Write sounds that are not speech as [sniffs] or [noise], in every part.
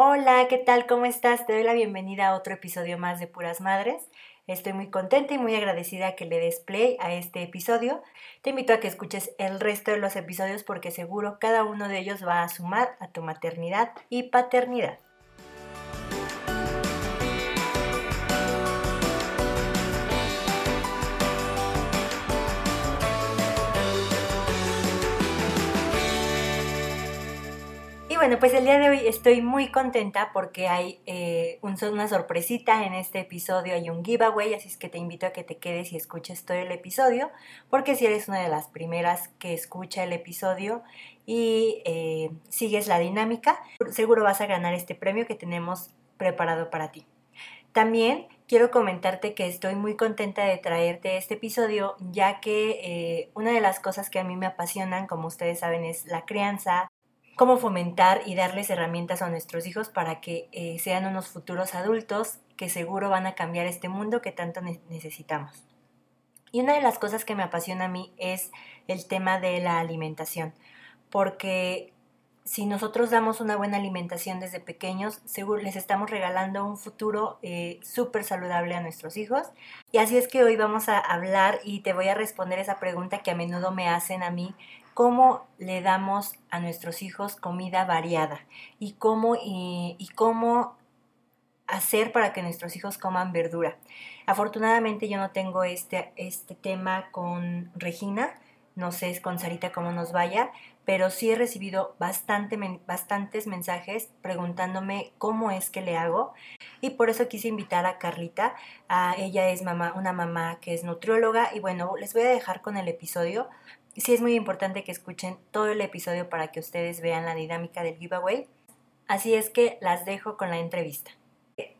Hola, ¿qué tal? ¿Cómo estás? Te doy la bienvenida a otro episodio más de Puras Madres. Estoy muy contenta y muy agradecida que le des play a este episodio. Te invito a que escuches el resto de los episodios porque seguro cada uno de ellos va a sumar a tu maternidad y paternidad. Bueno, pues el día de hoy estoy muy contenta porque hay eh, una sorpresita en este episodio, hay un giveaway, así es que te invito a que te quedes y escuches todo el episodio, porque si eres una de las primeras que escucha el episodio y eh, sigues la dinámica, seguro vas a ganar este premio que tenemos preparado para ti. También quiero comentarte que estoy muy contenta de traerte este episodio, ya que eh, una de las cosas que a mí me apasionan, como ustedes saben, es la crianza, cómo fomentar y darles herramientas a nuestros hijos para que eh, sean unos futuros adultos que seguro van a cambiar este mundo que tanto necesitamos. Y una de las cosas que me apasiona a mí es el tema de la alimentación, porque si nosotros damos una buena alimentación desde pequeños, seguro les estamos regalando un futuro eh, súper saludable a nuestros hijos. Y así es que hoy vamos a hablar y te voy a responder esa pregunta que a menudo me hacen a mí cómo le damos a nuestros hijos comida variada y cómo, y, cómo hacer para que nuestros hijos coman verdura. Afortunadamente yo no tengo este, este tema con Regina, no sé con Sarita cómo nos vaya, pero sí he recibido bastante, bastantes mensajes preguntándome cómo es que le hago y por eso quise invitar a Carlita. A, ella es mamá, una mamá que es nutrióloga y bueno, les voy a dejar con el episodio sí es muy importante que escuchen todo el episodio para que ustedes vean la dinámica del giveaway. Así es que las dejo con la entrevista.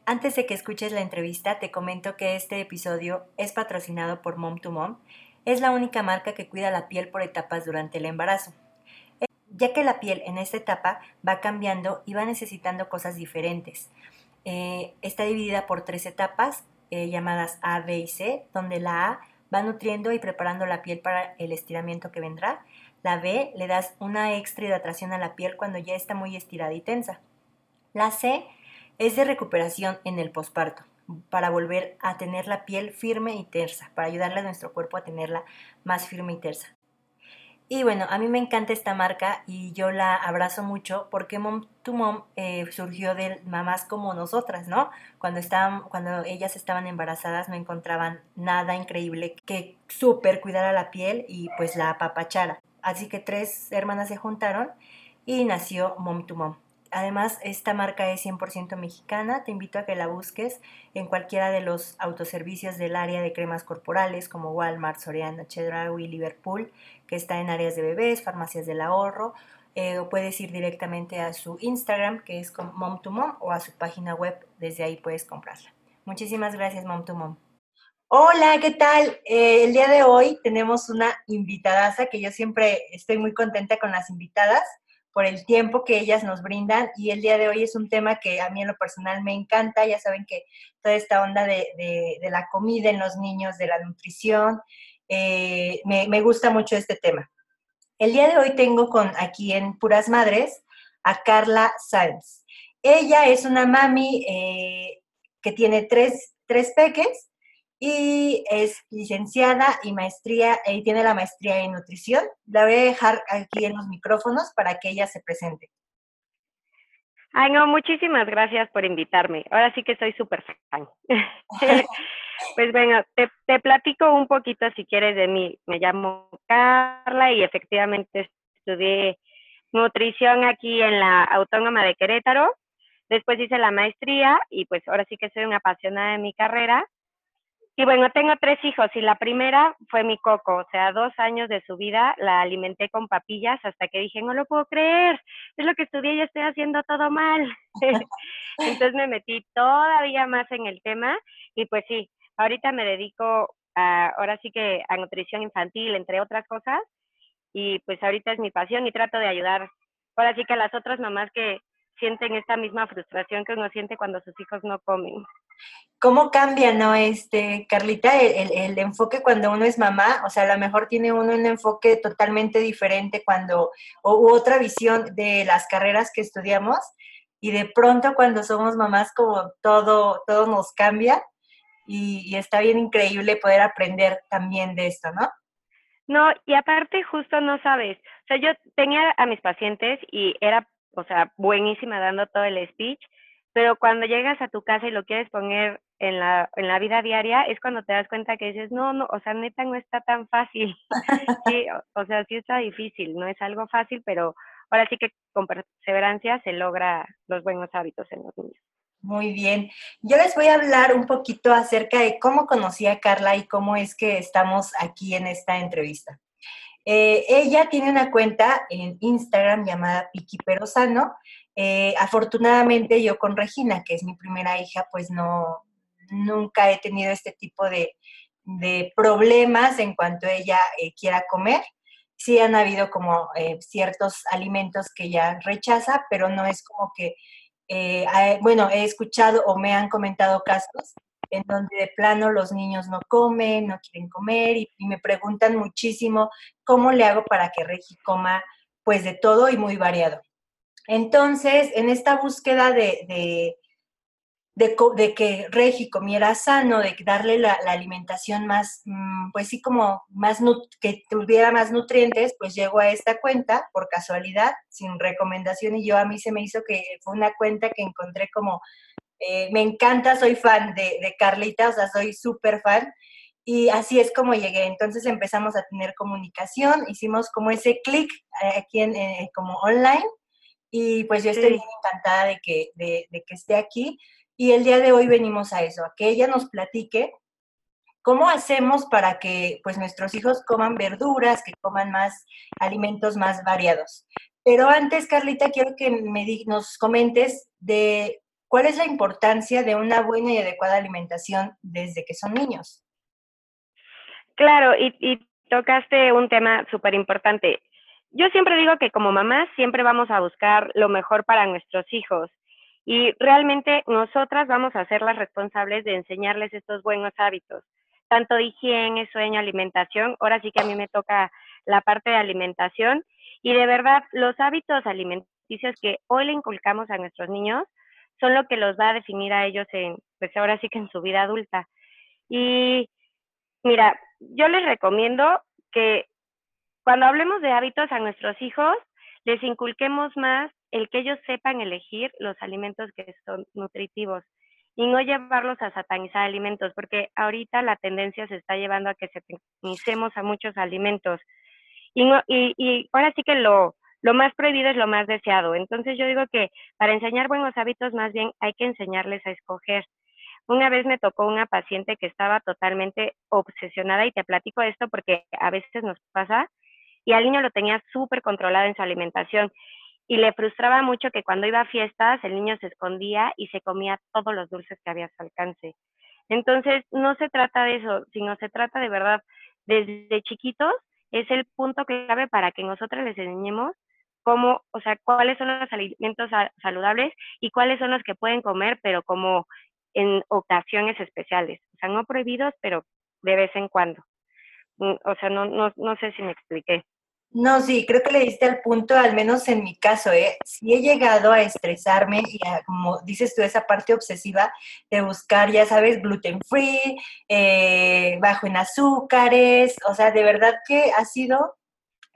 Antes de que escuches la entrevista, te comento que este episodio es patrocinado por Mom to Mom. Es la única marca que cuida la piel por etapas durante el embarazo, ya que la piel en esta etapa va cambiando y va necesitando cosas diferentes. Eh, está dividida por tres etapas eh, llamadas A, B y C, donde la A va nutriendo y preparando la piel para el estiramiento que vendrá. La B, le das una extra hidratación a la piel cuando ya está muy estirada y tensa. La C es de recuperación en el posparto, para volver a tener la piel firme y tersa, para ayudarle a nuestro cuerpo a tenerla más firme y tersa. Y bueno, a mí me encanta esta marca y yo la abrazo mucho porque Mom to Mom eh, surgió de mamás como nosotras, ¿no? Cuando, estaban, cuando ellas estaban embarazadas no encontraban nada increíble que súper cuidara la piel y pues la apapachara. Así que tres hermanas se juntaron y nació Mom to Mom. Además, esta marca es 100% mexicana. Te invito a que la busques en cualquiera de los autoservicios del área de cremas corporales como Walmart, Soriana, Chedraui, Liverpool, que está en áreas de bebés, farmacias del ahorro. Eh, o puedes ir directamente a su Instagram, que es Mom to Mom, o a su página web. Desde ahí puedes comprarla. Muchísimas gracias, Mom to Mom. Hola, ¿qué tal? Eh, el día de hoy tenemos una invitadaza que yo siempre estoy muy contenta con las invitadas por el tiempo que ellas nos brindan y el día de hoy es un tema que a mí en lo personal me encanta, ya saben que toda esta onda de, la comida en los niños, de la nutrición, eh, me, gusta mucho este tema. El día de hoy tengo con aquí en Puras Madres a Carla Sáenz. Ella es una mami eh, que tiene tres, tres peques y es licenciada y maestría y tiene la maestría en nutrición. La voy a dejar aquí en los micrófonos para que ella se presente. Ay, no, muchísimas gracias por invitarme. Ahora sí que soy súper fan. [laughs] pues bueno, te, te, platico un poquito si quieres de mí. Me llamo Carla y efectivamente estudié nutrición aquí en la Autónoma de Querétaro. Después hice la maestría y pues ahora sí que soy una apasionada de mi carrera y bueno, tengo tres hijos y la primera fue mi coco, o sea, dos años de su vida la alimenté con papillas hasta que dije, no lo puedo creer, es lo que estudié y estoy haciendo todo mal. [laughs] Entonces me metí todavía más en el tema y pues sí, ahorita me dedico a, ahora sí que a nutrición infantil, entre otras cosas, y pues ahorita es mi pasión y trato de ayudar, ahora sí que a las otras mamás que sienten esta misma frustración que uno siente cuando sus hijos no comen. ¿Cómo cambia, no, este, Carlita, el, enfoque cuando uno es mamá? O sea, a lo mejor tiene uno un enfoque totalmente diferente cuando, o otra visión de las carreras que estudiamos, y de pronto cuando somos mamás como todo, todo nos cambia y, está bien increíble poder aprender también de esto, ¿no? No, y aparte justo no sabes, o sea, yo tenía a mis pacientes y era, o sea, buenísima dando todo el speech, pero cuando llegas a tu casa y lo quieres poner en la, en la vida diaria, es cuando te das cuenta que dices, no, no, o sea, neta no está tan fácil. [laughs] sí, [laughs] o, o sea, sí está difícil, no es algo fácil, pero ahora sí que con perseverancia se logra los buenos hábitos en los niños. Muy bien. Yo les voy a hablar un poquito acerca de cómo conocí a Carla y cómo es que estamos aquí en esta entrevista. Eh, ella tiene una cuenta en Instagram llamada Piki Perosano. Eh, afortunadamente yo con Regina, que es mi primera hija, pues no, nunca he tenido este tipo de, problemas en cuanto ella eh, quiera comer. Sí han habido como ciertos alimentos que ella rechaza, pero no es como que eh, bueno, he escuchado o me han comentado casos en donde de plano los niños no comen, no quieren comer y, me preguntan muchísimo cómo le hago para que Regi coma pues de todo y muy variado. Entonces, en esta búsqueda de, de, que Regi comiera sano, de darle la, alimentación más, mm, pues sí, como más, que tuviera más nutrientes, pues llego a esta cuenta por casualidad, sin recomendación, y yo a mí se me hizo que fue una cuenta que encontré como, eh, me encanta, soy fan de, de Carlita, o sea, soy súper fan, y así es como llegué. Entonces empezamos a tener comunicación, hicimos como ese clic eh, aquí en, eh, como online, y pues yo estoy encantada de que, de, de que esté aquí. Y el día de hoy venimos a eso, a que ella nos platique cómo hacemos para que pues nuestros hijos coman verduras, que coman más alimentos más variados. Pero antes, Carlita, quiero que me nos comentes de cuál es la importancia de una buena y adecuada alimentación desde que son niños. Claro, y, y tocaste un tema súper importante. Yo siempre digo que como mamás siempre vamos a buscar lo mejor para nuestros hijos y realmente nosotras vamos a ser las responsables de enseñarles estos buenos hábitos, tanto higiene, sueño, alimentación. Ahora sí que a mí me toca la parte de alimentación y de verdad los hábitos alimenticios que hoy le inculcamos a nuestros niños son lo que los va a definir a ellos en, pues ahora sí que en su vida adulta. Y mira, yo les recomiendo que cuando hablemos de hábitos a nuestros hijos, les inculquemos más el que ellos sepan elegir los alimentos que son nutritivos y no llevarlos a satanizar alimentos, porque ahorita la tendencia se está llevando a que satanicemos a muchos alimentos. Y, y, y ahora sí que lo, lo más prohibido es lo más deseado. Entonces yo digo que para enseñar buenos hábitos más bien hay que enseñarles a escoger. Una vez me tocó una paciente que estaba totalmente obsesionada y te platico esto porque a veces nos pasa y al niño lo tenía súper controlado en su alimentación y le frustraba mucho que cuando iba a fiestas el niño se escondía y se comía todos los dulces que había a su alcance. Entonces, no se trata de eso, sino se trata de verdad, desde chiquitos es el punto clave para que nosotros les enseñemos cómo, o sea, cuáles son los alimentos saludables y cuáles son los que pueden comer, pero como en ocasiones especiales, o sea, no prohibidos, pero de vez en cuando. Mm, o sea, no, no, no sé si me expliqué. No, sí, creo que le diste al punto, al menos en mi caso, ¿eh? Si he llegado a estresarme y a, como dices tú, esa parte obsesiva de buscar, ya sabes, gluten free, eh, bajo en azúcares, o sea, de verdad que ha sido,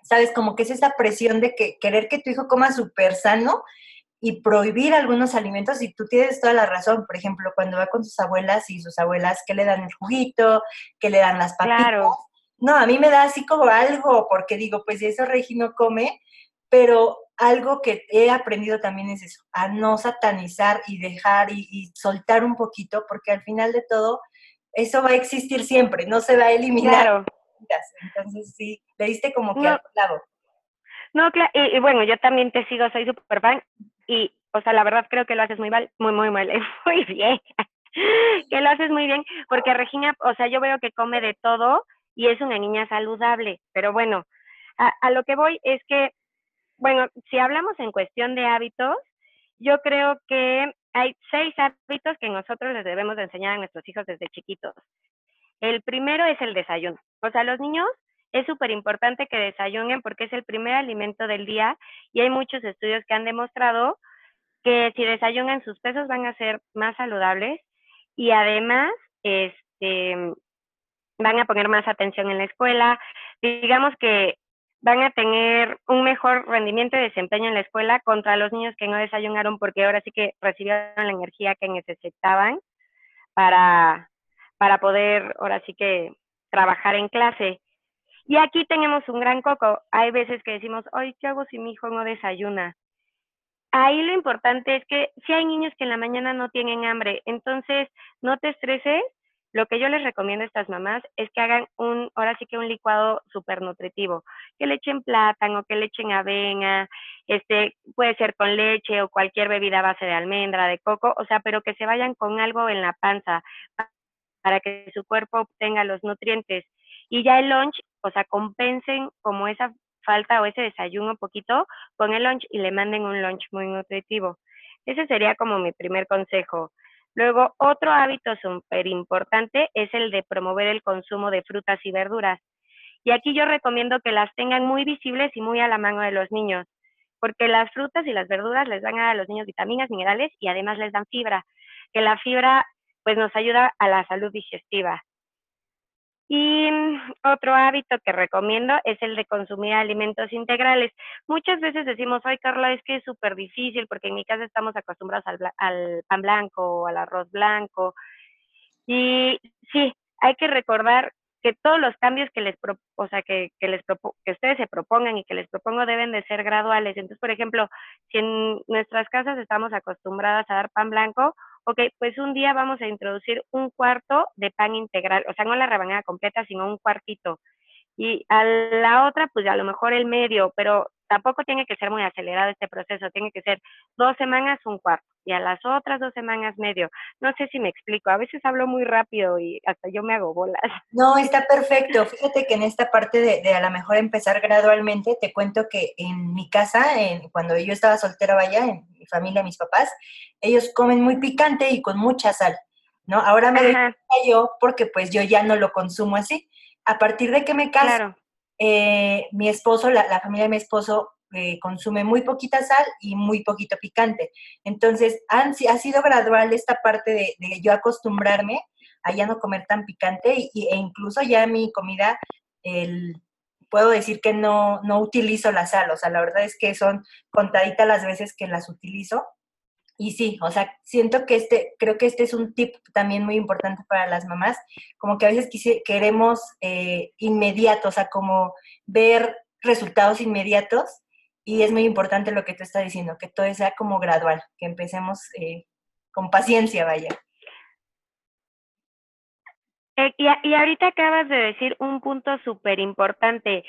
sabes, como que es esa presión de que querer que tu hijo coma súper sano y prohibir algunos alimentos y tú tienes toda la razón, por ejemplo, cuando va con sus abuelas y sus abuelas que le dan el juguito, que le dan las papitas. Claro no, a mí me da así como algo, porque digo, pues eso Regi no come, pero algo que he aprendido también es eso, a no satanizar y dejar y, soltar un poquito, porque al final de todo, eso va a existir siempre, no se va a eliminar. Entonces sí, le diste como que no, al clavo. No, claro, y, bueno, yo también te sigo, soy súper fan, y, o sea, la verdad creo que lo haces muy mal, muy, muy mal, [laughs] muy bien, que lo haces muy bien, porque Regina, o sea, yo veo que come de todo, y es una niña saludable. Pero bueno, a, lo que voy es que, bueno, si hablamos en cuestión de hábitos, yo creo que hay seis hábitos que nosotros les debemos de enseñar a nuestros hijos desde chiquitos. El primero es el desayuno. O sea, los niños es súper importante que desayunen porque es el primer alimento del día y hay muchos estudios que han demostrado que si desayunan sus pesos van a ser más saludables y además este, van a poner más atención en la escuela. Digamos que van a tener un mejor rendimiento y desempeño en la escuela contra los niños que no desayunaron porque ahora sí que recibieron la energía que necesitaban para, para poder ahora sí que trabajar en clase. Y aquí tenemos un gran coco. Hay veces que decimos, ay, ¿qué hago si mi hijo no desayuna? Ahí lo importante es que si hay niños que en la mañana no tienen hambre, entonces no te estreses. Lo que yo les recomiendo a estas mamás es que hagan un, ahora sí que un licuado súper nutritivo, que le echen plátano, que le echen avena, este, puede ser con leche o cualquier bebida a base de almendra, de coco, o sea, pero que se vayan con algo en la panza para que su cuerpo obtenga los nutrientes. Y ya el lunch, o sea, compensen como esa falta o ese desayuno un poquito con el lunch y le manden un lunch muy nutritivo. Ese sería como mi primer consejo. Luego, otro hábito súper importante es el de promover el consumo de frutas y verduras. Y aquí yo recomiendo que las tengan muy visibles y muy a la mano de los niños, porque las frutas y las verduras les dan a los niños vitaminas, minerales y además les dan fibra, que la fibra pues nos ayuda a la salud digestiva. Y mm, otro hábito que recomiendo es el de consumir alimentos integrales. Muchas veces decimos, ay Carla, es que es súper difícil porque en mi casa estamos acostumbrados al, pan blanco o al arroz blanco. Y sí, hay que recordar que todos los cambios que les, o sea, que, que les que ustedes se propongan y que les propongo deben de ser graduales. Entonces, por ejemplo, si en nuestras casas estamos acostumbradas a dar pan blanco, ok, pues un día vamos a introducir un cuarto de pan integral, o sea, no la rebanada completa, sino un cuartito. Y a la otra, pues a lo mejor el medio, pero tampoco tiene que ser muy acelerado este proceso, tiene que ser dos semanas un cuarto y a las otras dos semanas medio. No sé si me explico, a veces hablo muy rápido y hasta yo me hago bolas. No, está perfecto. Fíjate que en esta parte de, a lo mejor empezar gradualmente, te cuento que en mi casa, en, cuando yo estaba soltera, vaya, en mi familia, mis papás, ellos comen muy picante y con mucha sal, ¿no? Ahora me doy yo porque pues yo ya no lo consumo así. A partir de que me caso, eh, mi esposo, la, la, familia de mi esposo eh, consume muy poquita sal y muy poquito picante. Entonces, han, ha sido gradual esta parte de, yo acostumbrarme a ya no comer tan picante y, e incluso ya mi comida, el, puedo decir que no, no utilizo la sal, o sea, la verdad es que son contaditas las veces que las utilizo. Y sí, o sea, siento que este, creo que este es un tip también muy importante para las mamás, como que a veces queremos eh, inmediato, o sea, como ver resultados inmediatos y es muy importante lo que tú estás diciendo, que todo sea como gradual, que empecemos eh, con paciencia, vaya. Eh, y, y, ahorita acabas de decir un punto súper importante.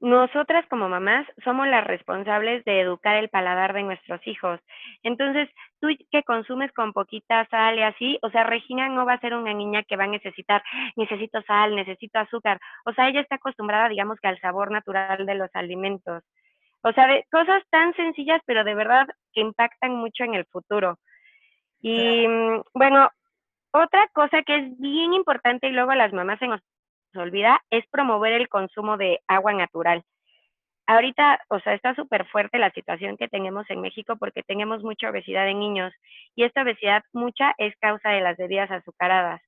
Nosotras como mamás somos las responsables de educar el paladar de nuestros hijos. Entonces, tú que consumes con poquita sal y así, o sea, Regina no va a ser una niña que va a necesitar, necesito sal, necesito azúcar. O sea, ella está acostumbrada, digamos que al sabor natural de los alimentos. O sea, de cosas tan sencillas, pero de verdad que impactan mucho en el futuro. Y mm, bueno, otra cosa que es bien importante y luego las mamás se nos olvida es promover el consumo de agua natural. Ahorita, o sea, está súper fuerte la situación que tenemos en México porque tenemos mucha obesidad en niños y esta obesidad mucha es causa de las bebidas azucaradas.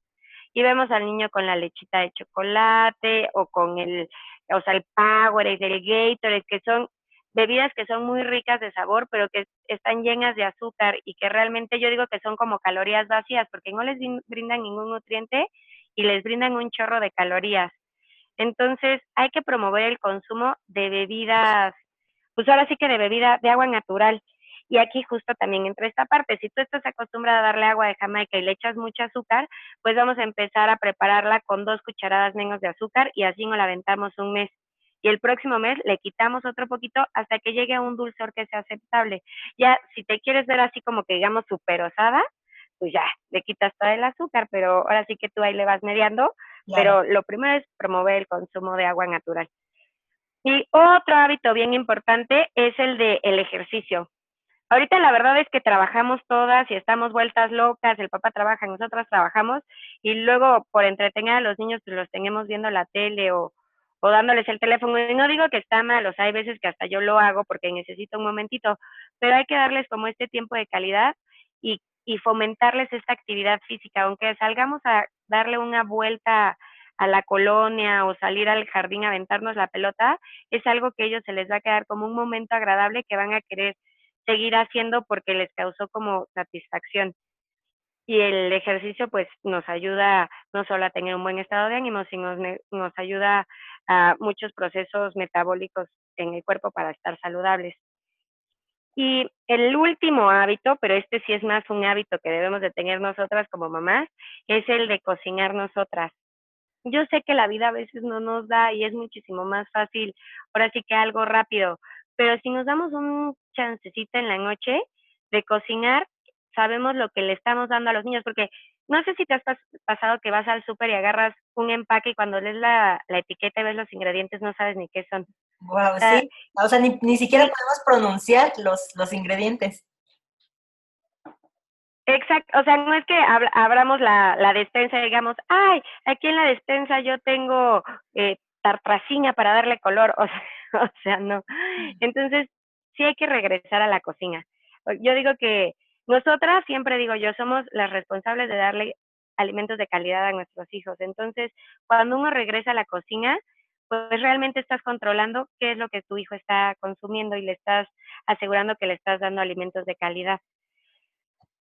Y vemos al niño con la lechita de chocolate o con el, o sea, el Powerade, el Gatorade, que son bebidas que son muy ricas de sabor, pero que están llenas de azúcar y que realmente yo digo que son como calorías vacías porque no les brindan ningún nutriente y les brindan un chorro de calorías. Entonces hay que promover el consumo de bebidas, pues ahora sí que de bebida de agua natural. Y aquí justo también entra esta parte, si tú estás acostumbrada a darle agua de Jamaica y le echas mucho azúcar, pues vamos a empezar a prepararla con dos cucharadas menos de azúcar y así nos la aventamos un mes y el próximo mes le quitamos otro poquito hasta que llegue a un dulzor que sea aceptable. Ya, si te quieres ver así como que digamos super osada, pues ya, le quitas todo el azúcar, pero ahora sí que tú ahí le vas mediando, pero lo primero es promover el consumo de agua natural. Y otro hábito bien importante es el de el ejercicio. Ahorita la verdad es que trabajamos todas y estamos vueltas locas, el papá trabaja, nosotras trabajamos y luego por entretener a los niños pues los tenemos viendo la tele o, o dándoles el teléfono. Y no digo que está mal, o sea, hay veces que hasta yo lo hago porque necesito un momentito, pero hay que darles como este tiempo de calidad y, y fomentarles esta actividad física, aunque salgamos a darle una vuelta a la colonia o salir al jardín a aventarnos la pelota, es algo que a ellos se les va a quedar como un momento agradable que van a querer seguir haciendo porque les causó como satisfacción. Y el ejercicio pues nos ayuda no solo a tener un buen estado de ánimo, sino nos ayuda a muchos procesos metabólicos en el cuerpo para estar saludables. Y el último hábito, pero este sí es más un hábito que debemos de tener nosotras como mamás, es el de cocinar nosotras. Yo sé que la vida a veces no nos da y es muchísimo más fácil, ahora sí que algo rápido, pero si nos damos un chancecito en la noche de cocinar, sabemos lo que le estamos dando a los niños, porque no sé si te has pasado que vas al súper y agarras un empaque y cuando lees la, la, etiqueta y ves los ingredientes no sabes ni qué son. Wow, sí. O sea, ni, ni siquiera podemos pronunciar los, los ingredientes. Exacto, o sea, no es que abramos la, la despensa y digamos, ay, aquí en la despensa yo tengo eh, tartracina para darle color, [laughs] o sea, o sea, no. Entonces, sí hay que regresar a la cocina. Yo digo que nosotras, siempre digo yo, somos las responsables de darle alimentos de calidad a nuestros hijos. Entonces, cuando uno regresa a la cocina, pues realmente estás controlando qué es lo que tu hijo está consumiendo y le estás asegurando que le estás dando alimentos de calidad.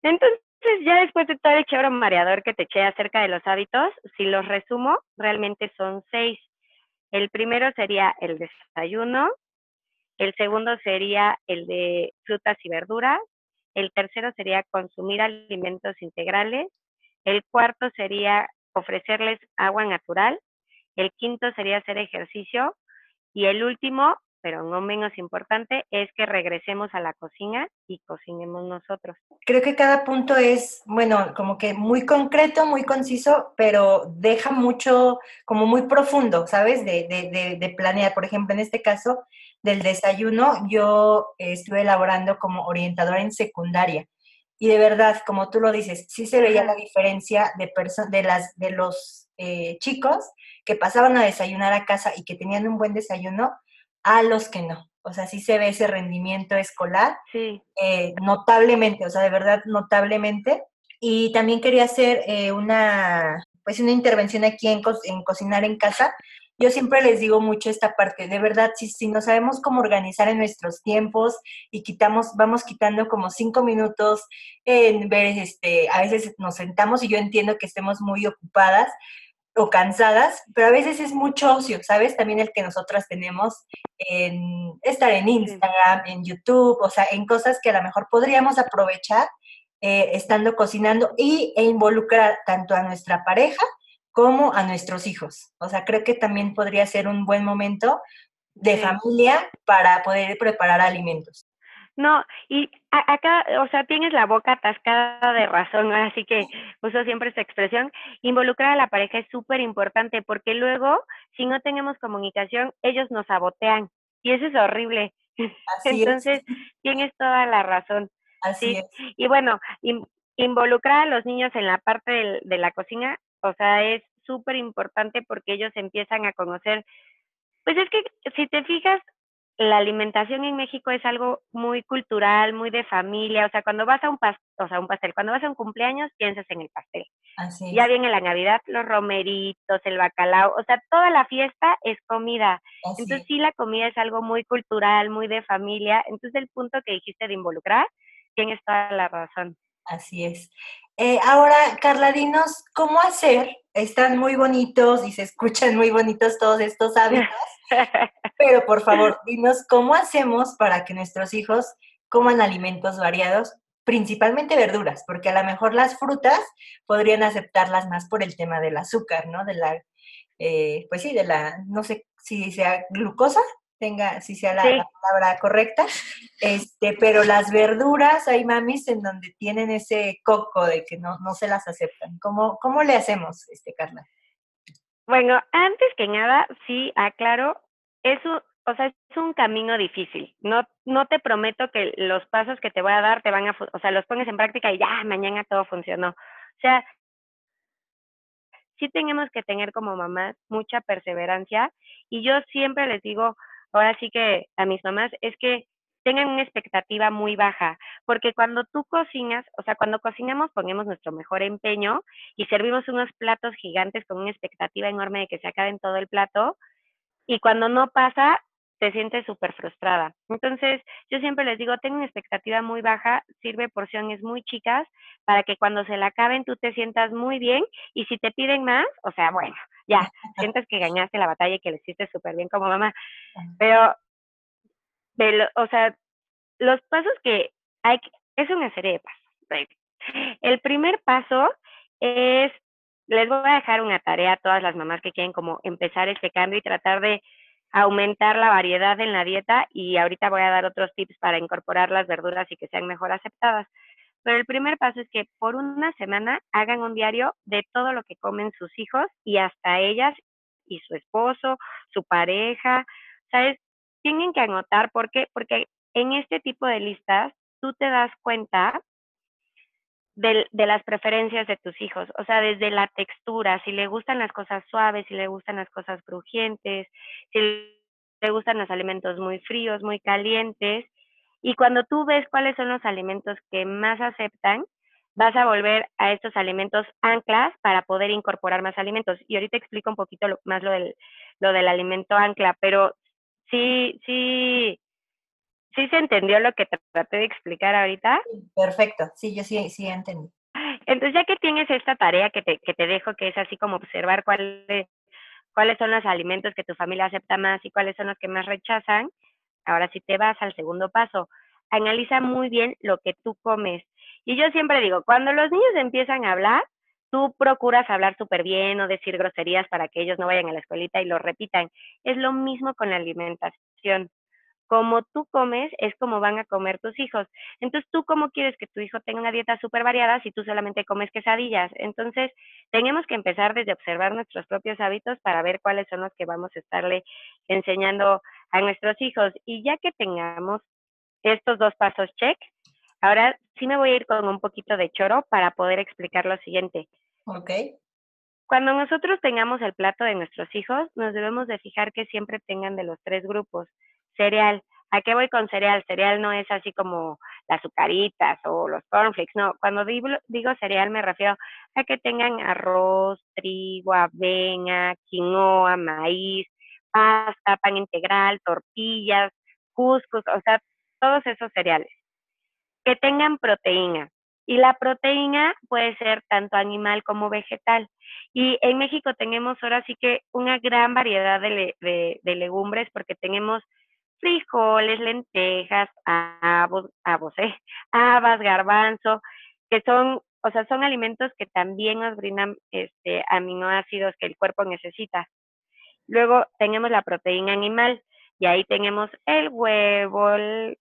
Entonces, ya después de todo el chévere mareador que te eché acerca de los hábitos, si los resumo, realmente son seis. El primero sería el desayuno, el segundo sería el de frutas y verduras, el tercero sería consumir alimentos integrales, el cuarto sería ofrecerles agua natural, el quinto sería hacer ejercicio y el último, pero no menos importante, es que regresemos a la cocina y cocinemos nosotros. Creo que cada punto es, bueno, como que muy concreto, muy conciso, pero deja mucho, como muy profundo, ¿sabes? De, de, planear. Por ejemplo, en este caso del desayuno, yo estuve elaborando como orientadora en secundaria. Y de verdad, como tú lo dices, sí se veía la diferencia de, de, las, de los eh, chicos que pasaban a desayunar a casa y que tenían un buen desayuno a los que no. O sea, sí se ve ese rendimiento escolar sí. Eh, notablemente, o sea, de verdad notablemente. Y también quería hacer eh, una, pues una intervención aquí en, en, cocinar en casa. Yo siempre les digo mucho esta parte, de verdad, si, si no sabemos cómo organizar en nuestros tiempos y quitamos, vamos quitando como cinco minutos en ver, este, a veces nos sentamos y yo entiendo que estemos muy ocupadas, o cansadas, pero a veces es mucho ocio, ¿sabes? También el que nosotras tenemos en estar en Instagram, en YouTube, o sea, en cosas que a lo mejor podríamos aprovechar eh, estando cocinando y, e involucrar tanto a nuestra pareja como a nuestros hijos. O sea, creo que también podría ser un buen momento de familia para poder preparar alimentos. No, y acá, o sea, tienes la boca atascada de razón, así que uso siempre esta expresión. Involucrar a la pareja es súper importante porque luego, si no tenemos comunicación, ellos nos sabotean y eso es horrible. [laughs] Entonces, tienes toda la razón. Así es. Y bueno, involucrar a los niños en la parte de, de la cocina, o sea, es súper importante porque ellos empiezan a conocer. Pues es que si te fijas, la alimentación en México es algo muy cultural, muy de familia, o sea, cuando vas a un pastel, o sea, un pastel, cuando vas a un cumpleaños piensas en el pastel. Así ya viene la Navidad, los romeritos, el bacalao, o sea, toda la fiesta es comida. Entonces sí, la comida es algo muy cultural, muy de familia. Entonces el punto que dijiste de involucrar, tienes toda la razón. Así es. Eh, ahora, Carla, dinos, ¿cómo hacer? Están muy bonitos y se escuchan muy bonitos todos estos hábitos, [laughs] pero por favor, dinos, ¿cómo hacemos para que nuestros hijos coman alimentos variados, principalmente verduras? Porque a lo mejor las frutas podrían aceptarlas más por el tema del azúcar, ¿no? De la, eh, pues sí, de la, no sé si sea glucosa, tenga, si sea la, palabra correcta, este, pero las verduras, hay mamis en donde tienen ese coco de que no, no se las aceptan. ¿Cómo, ¿Cómo le hacemos, este, Carla? Bueno, antes que nada, sí, aclaro, eso, o sea, es un camino difícil. No, no te prometo que los pasos que te voy a dar te van a, o sea, los pones en práctica y ya, mañana todo funcionó. O sea, sí tenemos que tener como mamás mucha perseverancia y yo siempre les digo, ahora sí que a mis mamás, es que tengan una expectativa muy baja, porque cuando tú cocinas, o sea, cuando cocinamos ponemos nuestro mejor empeño y servimos unos platos gigantes con una expectativa enorme de que se acaben todo el plato, y cuando no pasa, te sientes súper frustrada. Entonces, yo siempre les digo, ten una expectativa muy baja, sirve porciones muy chicas para que cuando se la acaben tú te sientas muy bien y si te piden más, o sea, bueno, ya, sientes que ganaste la batalla y que le hiciste súper bien como mamá. Pero o sea, los pasos que hay, es una serie de pasos. El primer paso es, les voy a dejar una tarea a todas las mamás que quieren como empezar este cambio y tratar de aumentar la variedad en la dieta y ahorita voy a dar otros tips para incorporar las verduras y que sean mejor aceptadas. Pero el primer paso es que por una semana hagan un diario de todo lo que comen sus hijos y hasta ellas y su esposo, su pareja, ¿sabes? tienen que anotar, ¿por qué? Porque en este tipo de listas tú te das cuenta de, de, las preferencias de tus hijos, o sea, desde la textura, si le gustan las cosas suaves, si le gustan las cosas crujientes, si le gustan los alimentos muy fríos, muy calientes, y cuando tú ves cuáles son los alimentos que más aceptan, vas a volver a estos alimentos anclas para poder incorporar más alimentos. Y ahorita explico un poquito más lo del, lo del alimento ancla, pero sí, sí, sí se entendió lo que traté de explicar ahorita. Perfecto, sí, yo sí, sí entendí. Entonces, ya que tienes esta tarea que te, que te dejo, que es así como observar cuáles, cuáles son los alimentos que tu familia acepta más y cuáles son los que más rechazan, ahora sí te vas al segundo paso. Analiza muy bien lo que tú comes. Y yo siempre digo, cuando los niños empiezan a hablar, tú procuras hablar súper bien o decir groserías para que ellos no vayan a la escuelita y lo repitan. Es lo mismo con la alimentación. Como tú comes, es como van a comer tus hijos. Entonces, ¿tú cómo quieres que tu hijo tenga una dieta súper variada si tú solamente comes quesadillas? Entonces, tenemos que empezar desde observar nuestros propios hábitos para ver cuáles son los que vamos a estarle enseñando a nuestros hijos. Y ya que tengamos estos dos pasos check, ahora sí me voy a ir con un poquito de choro para poder explicar lo siguiente. Ok. Cuando nosotros tengamos el plato de nuestros hijos, nos debemos de fijar que siempre tengan de los tres grupos. Cereal. ¿A qué voy con cereal? Cereal no es así como las azucaritas o los cornflakes, no. Cuando digo, digo cereal me refiero a que tengan arroz, trigo, avena, quinoa, maíz, pasta, pan integral, tortillas, cuscus, o sea, todos esos cereales. Que tengan proteína. Y la proteína puede ser tanto animal como vegetal. Y en México tenemos ahora sí que una gran variedad de, de, legumbres porque tenemos frijoles, lentejas, eh, habas, garbanzo, que son, o sea, son alimentos que también nos brindan este, aminoácidos que el cuerpo necesita. Luego tenemos la proteína animal y ahí tenemos el huevo, el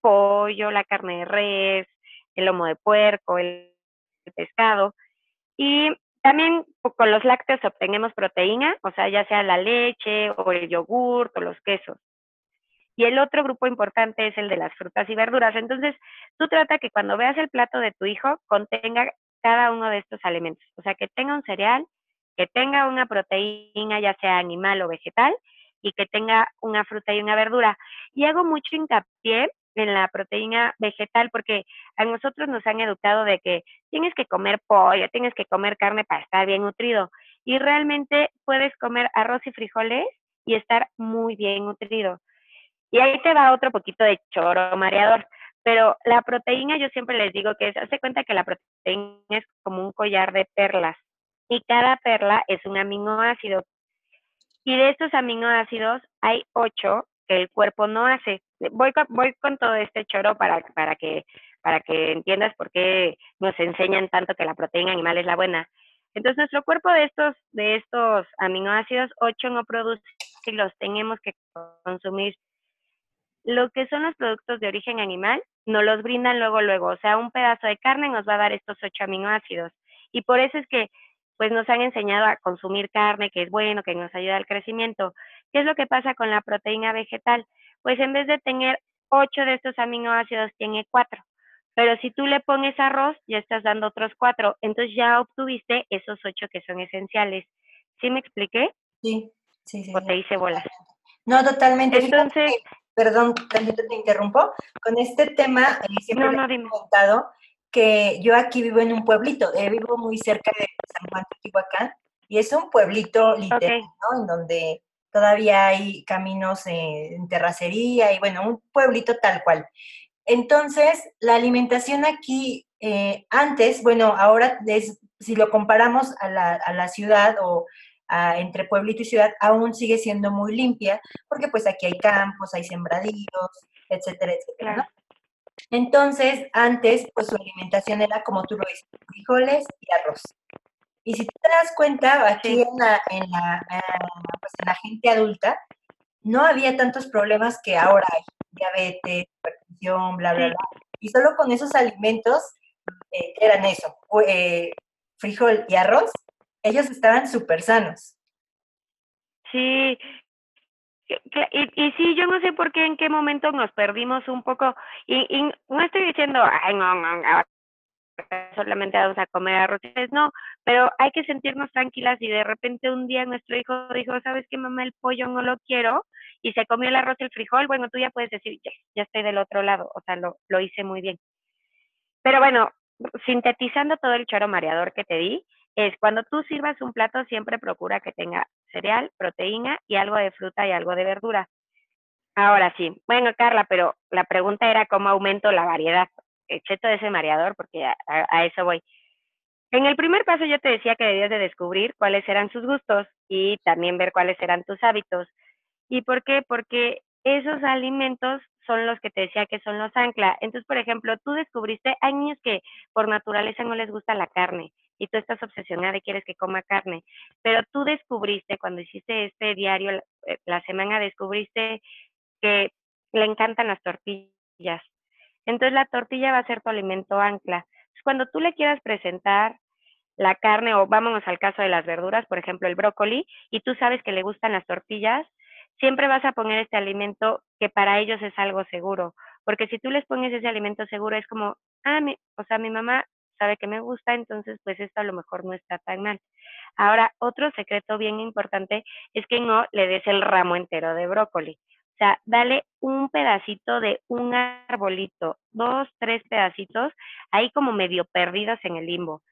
pollo, la carne de res, el lomo de puerco, el, pescado. Y también con los lácteos obtenemos proteína, o sea, ya sea la leche o el yogur o los quesos. Y el otro grupo importante es el de las frutas y verduras. Entonces, tú trata que cuando veas el plato de tu hijo contenga cada uno de estos alimentos. O sea, que tenga un cereal, que tenga una proteína, ya sea animal o vegetal, y que tenga una fruta y una verdura. Y hago mucho hincapié en la proteína vegetal, porque a nosotros nos han educado de que tienes que comer pollo, tienes que comer carne para estar bien nutrido. Y realmente puedes comer arroz y frijoles y estar muy bien nutrido. Y ahí te va otro poquito de choro mareador. Pero la proteína, yo siempre les digo que se hace cuenta que la proteína es como un collar de perlas. Y cada perla es un aminoácido. Y de estos aminoácidos hay ocho que el cuerpo no hace. Voy con, voy con todo este choro para, para, que, para que entiendas por qué nos enseñan tanto que la proteína animal es la buena. Entonces, nuestro cuerpo de estos, de estos aminoácidos, 8 no produce y los tenemos que consumir. Lo que son los productos de origen animal, nos los brindan luego, luego. O sea, un pedazo de carne nos va a dar estos 8 aminoácidos. Y por eso es que pues nos han enseñado a consumir carne, que es bueno, que nos ayuda al crecimiento. ¿Qué es lo que pasa con la proteína vegetal? Pues en vez de tener ocho de estos aminoácidos, tiene cuatro. Pero si tú le pones arroz, ya estás dando otros cuatro. Entonces ya obtuviste esos ocho que son esenciales. ¿Sí me expliqué? Sí, sí, sí. ¿O te hice bolas? No, totalmente. Entonces, perdón, tantito te interrumpo. Con este tema, eh, siempre no, he comentado que yo aquí vivo en un pueblito, eh, vivo muy cerca de San Juan de Teotihuacán, y es un pueblito literal, ¿no? En donde todavía hay caminos en terracería y bueno, un pueblito tal cual. Entonces, la alimentación aquí, eh, antes, bueno, ahora si lo comparamos a la, a la ciudad o entre pueblito y ciudad, aún sigue siendo muy limpia, porque pues aquí hay campos, hay sembradíos, etcétera, etcétera. Entonces, antes, pues su alimentación era como tú lo dices, frijoles y arroz. Y si te das cuenta, aquí en la, en la, pues en la gente adulta, no había tantos problemas que ahora hay, diabetes, hipertensión, bla, bla, bla. Y solo con esos alimentos, eh, eran eso, eh, frijol y arroz, ellos estaban súper sanos. Sí, y, y sí, yo no sé por qué, en qué momento nos perdimos un poco, y, y no estoy diciendo, ay, no, no, solamente vamos a comer arroz, no, pero hay que sentirnos tranquilas y de repente un día nuestro hijo dijo, ¿sabes qué, mamá? El pollo no lo quiero, y se comió el arroz y el frijol, bueno, tú ya puedes decir, ya estoy del otro lado, o sea, lo, lo hice muy bien. Pero bueno, sintetizando todo el choro mareador que te di, es cuando tú sirvas un plato, siempre procura que tenga cereal, proteína y algo de fruta y algo de verdura. Ahora sí, bueno, Carla, pero la pregunta era cómo aumento la variedad. Excepto ese mareador, porque a, eso voy. En el primer paso yo te decía que debías de descubrir cuáles eran sus gustos y también ver cuáles eran tus hábitos. ¿Y por qué? Porque esos alimentos son los que te decía que son los ancla. Entonces, por ejemplo, tú descubriste, hay niños que por naturaleza no les gusta la carne y tú estás obsesionada y quieres que coma carne, pero tú descubriste cuando hiciste este diario eh, la semana, descubriste que le encantan las tortillas. Entonces la tortilla va a ser tu alimento ancla. cuando tú le quieras presentar la carne o vámonos al caso de las verduras, por ejemplo el brócoli, y tú sabes que le gustan las tortillas, siempre vas a poner este alimento que para ellos es algo seguro, porque si tú les pones ese alimento seguro es como, ah, mi, o sea, mi mamá sabe que me gusta, entonces pues esto a lo mejor no está tan mal. Ahora, otro secreto bien importante es que no le des el ramo entero de brócoli. O sea, dale un pedacito de un arbolito, dos, tres pedacitos, ahí como medio perdidos en el limbo.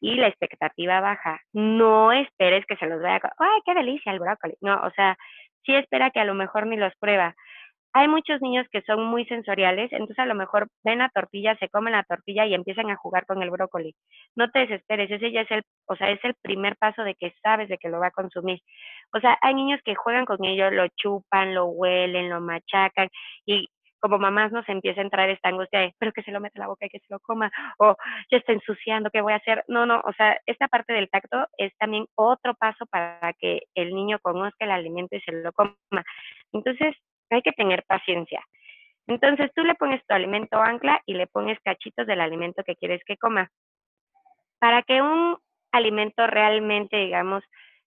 Y la expectativa baja. No esperes que se los vaya a... ¡Ay, qué delicia el brócoli! No, o sea, sí espera que a lo mejor ni los prueba hay muchos niños que son muy sensoriales, entonces a lo mejor ven la tortilla, se comen la tortilla y empiezan a jugar con el brócoli. No te desesperes, ese ya es el, o sea, es el primer paso de que sabes de que lo va a consumir. O sea, hay niños que juegan con ello, lo chupan, lo huelen, lo machacan y como mamás nos empieza a entrar esta angustia de, pero que se lo meta la boca y que se lo coma, o ya está ensuciando, ¿qué voy a hacer? No, no, o sea, esta parte del tacto es también otro paso para que el niño conozca el alimento y se lo coma. Entonces, hay que tener paciencia. Entonces tú le pones tu alimento ancla y le pones cachitos del alimento que quieres que coma. Para que un alimento realmente, digamos,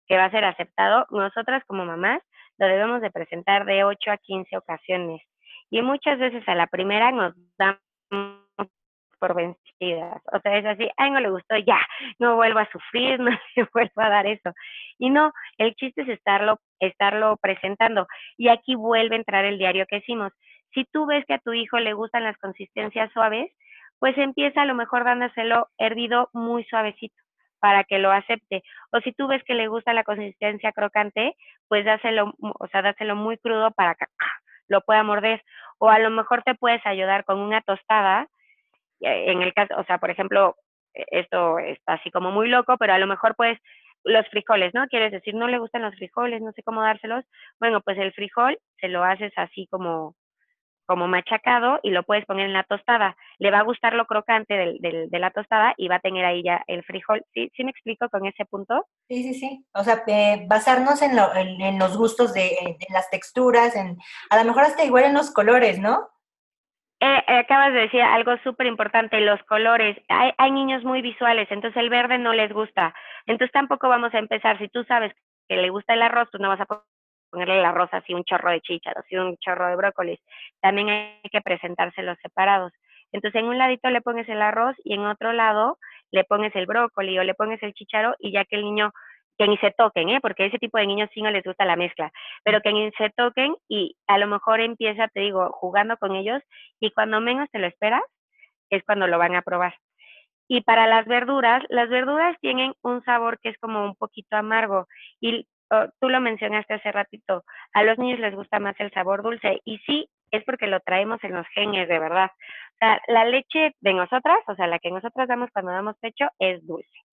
que va a ser aceptado, nosotras como mamás lo debemos de presentar de 8 a 15 ocasiones. Y muchas veces a la primera nos damos por vencidas. O sea, es así, ay, no le gustó, ya, no vuelvo a sufrir, [laughs] no le vuelvo a dar eso. Y no, el chiste es estarlo, estarlo presentando. Y aquí vuelve a entrar el diario que hicimos. Si tú ves que a tu hijo le gustan las consistencias suaves, pues empieza a lo mejor dándoselo hervido muy suavecito para que lo acepte. O si tú ves que le gusta la consistencia crocante, pues dáselo, o sea, dáselo muy crudo para que lo pueda morder. O a lo mejor te puedes ayudar con una tostada en el caso, o sea, por ejemplo, e, esto está así como muy loco, pero a lo mejor pues los frijoles, ¿no? Quieres decir, no le gustan los frijoles, no sé cómo dárselos. Bueno, pues el frijol se lo haces así como, como machacado y lo puedes poner en la tostada. Le va a gustar lo crocante del, del, de la tostada y va a tener ahí ya el frijol. ¿Sí, ¿Sí me explico con ese punto? Sí, sí, sí. O sea, eh, basarnos en, lo, en, en, los gustos de, de, las texturas, en, a lo mejor hasta igual en los colores, ¿no? Eh, eh, acabas de decir algo súper importante, los colores. Hay, hay niños muy visuales, entonces el verde no les gusta. Entonces tampoco vamos a empezar. Si tú sabes que le gusta el arroz, tú no vas a ponerle el arroz así un chorro de chícharos y un chorro de brócolis. También hay que presentárselos separados. Entonces en un ladito le pones el arroz y en otro lado le pones el brócoli o le pones el chicharo y ya que el niño que ni se toquen, ¿eh? porque ese tipo de niños sí no les gusta la mezcla, pero que ni se toquen y a lo mejor empieza, te digo, jugando con ellos y cuando menos te lo esperas es cuando lo van a probar. Y para las verduras, las verduras tienen un sabor que es como un poquito amargo y oh, tú lo mencionaste hace ratito, a los niños les gusta más el sabor dulce y sí, es porque lo traemos en los genes, de verdad. O sea, la leche de nosotras, o sea, la que nosotras damos cuando damos pecho es dulce.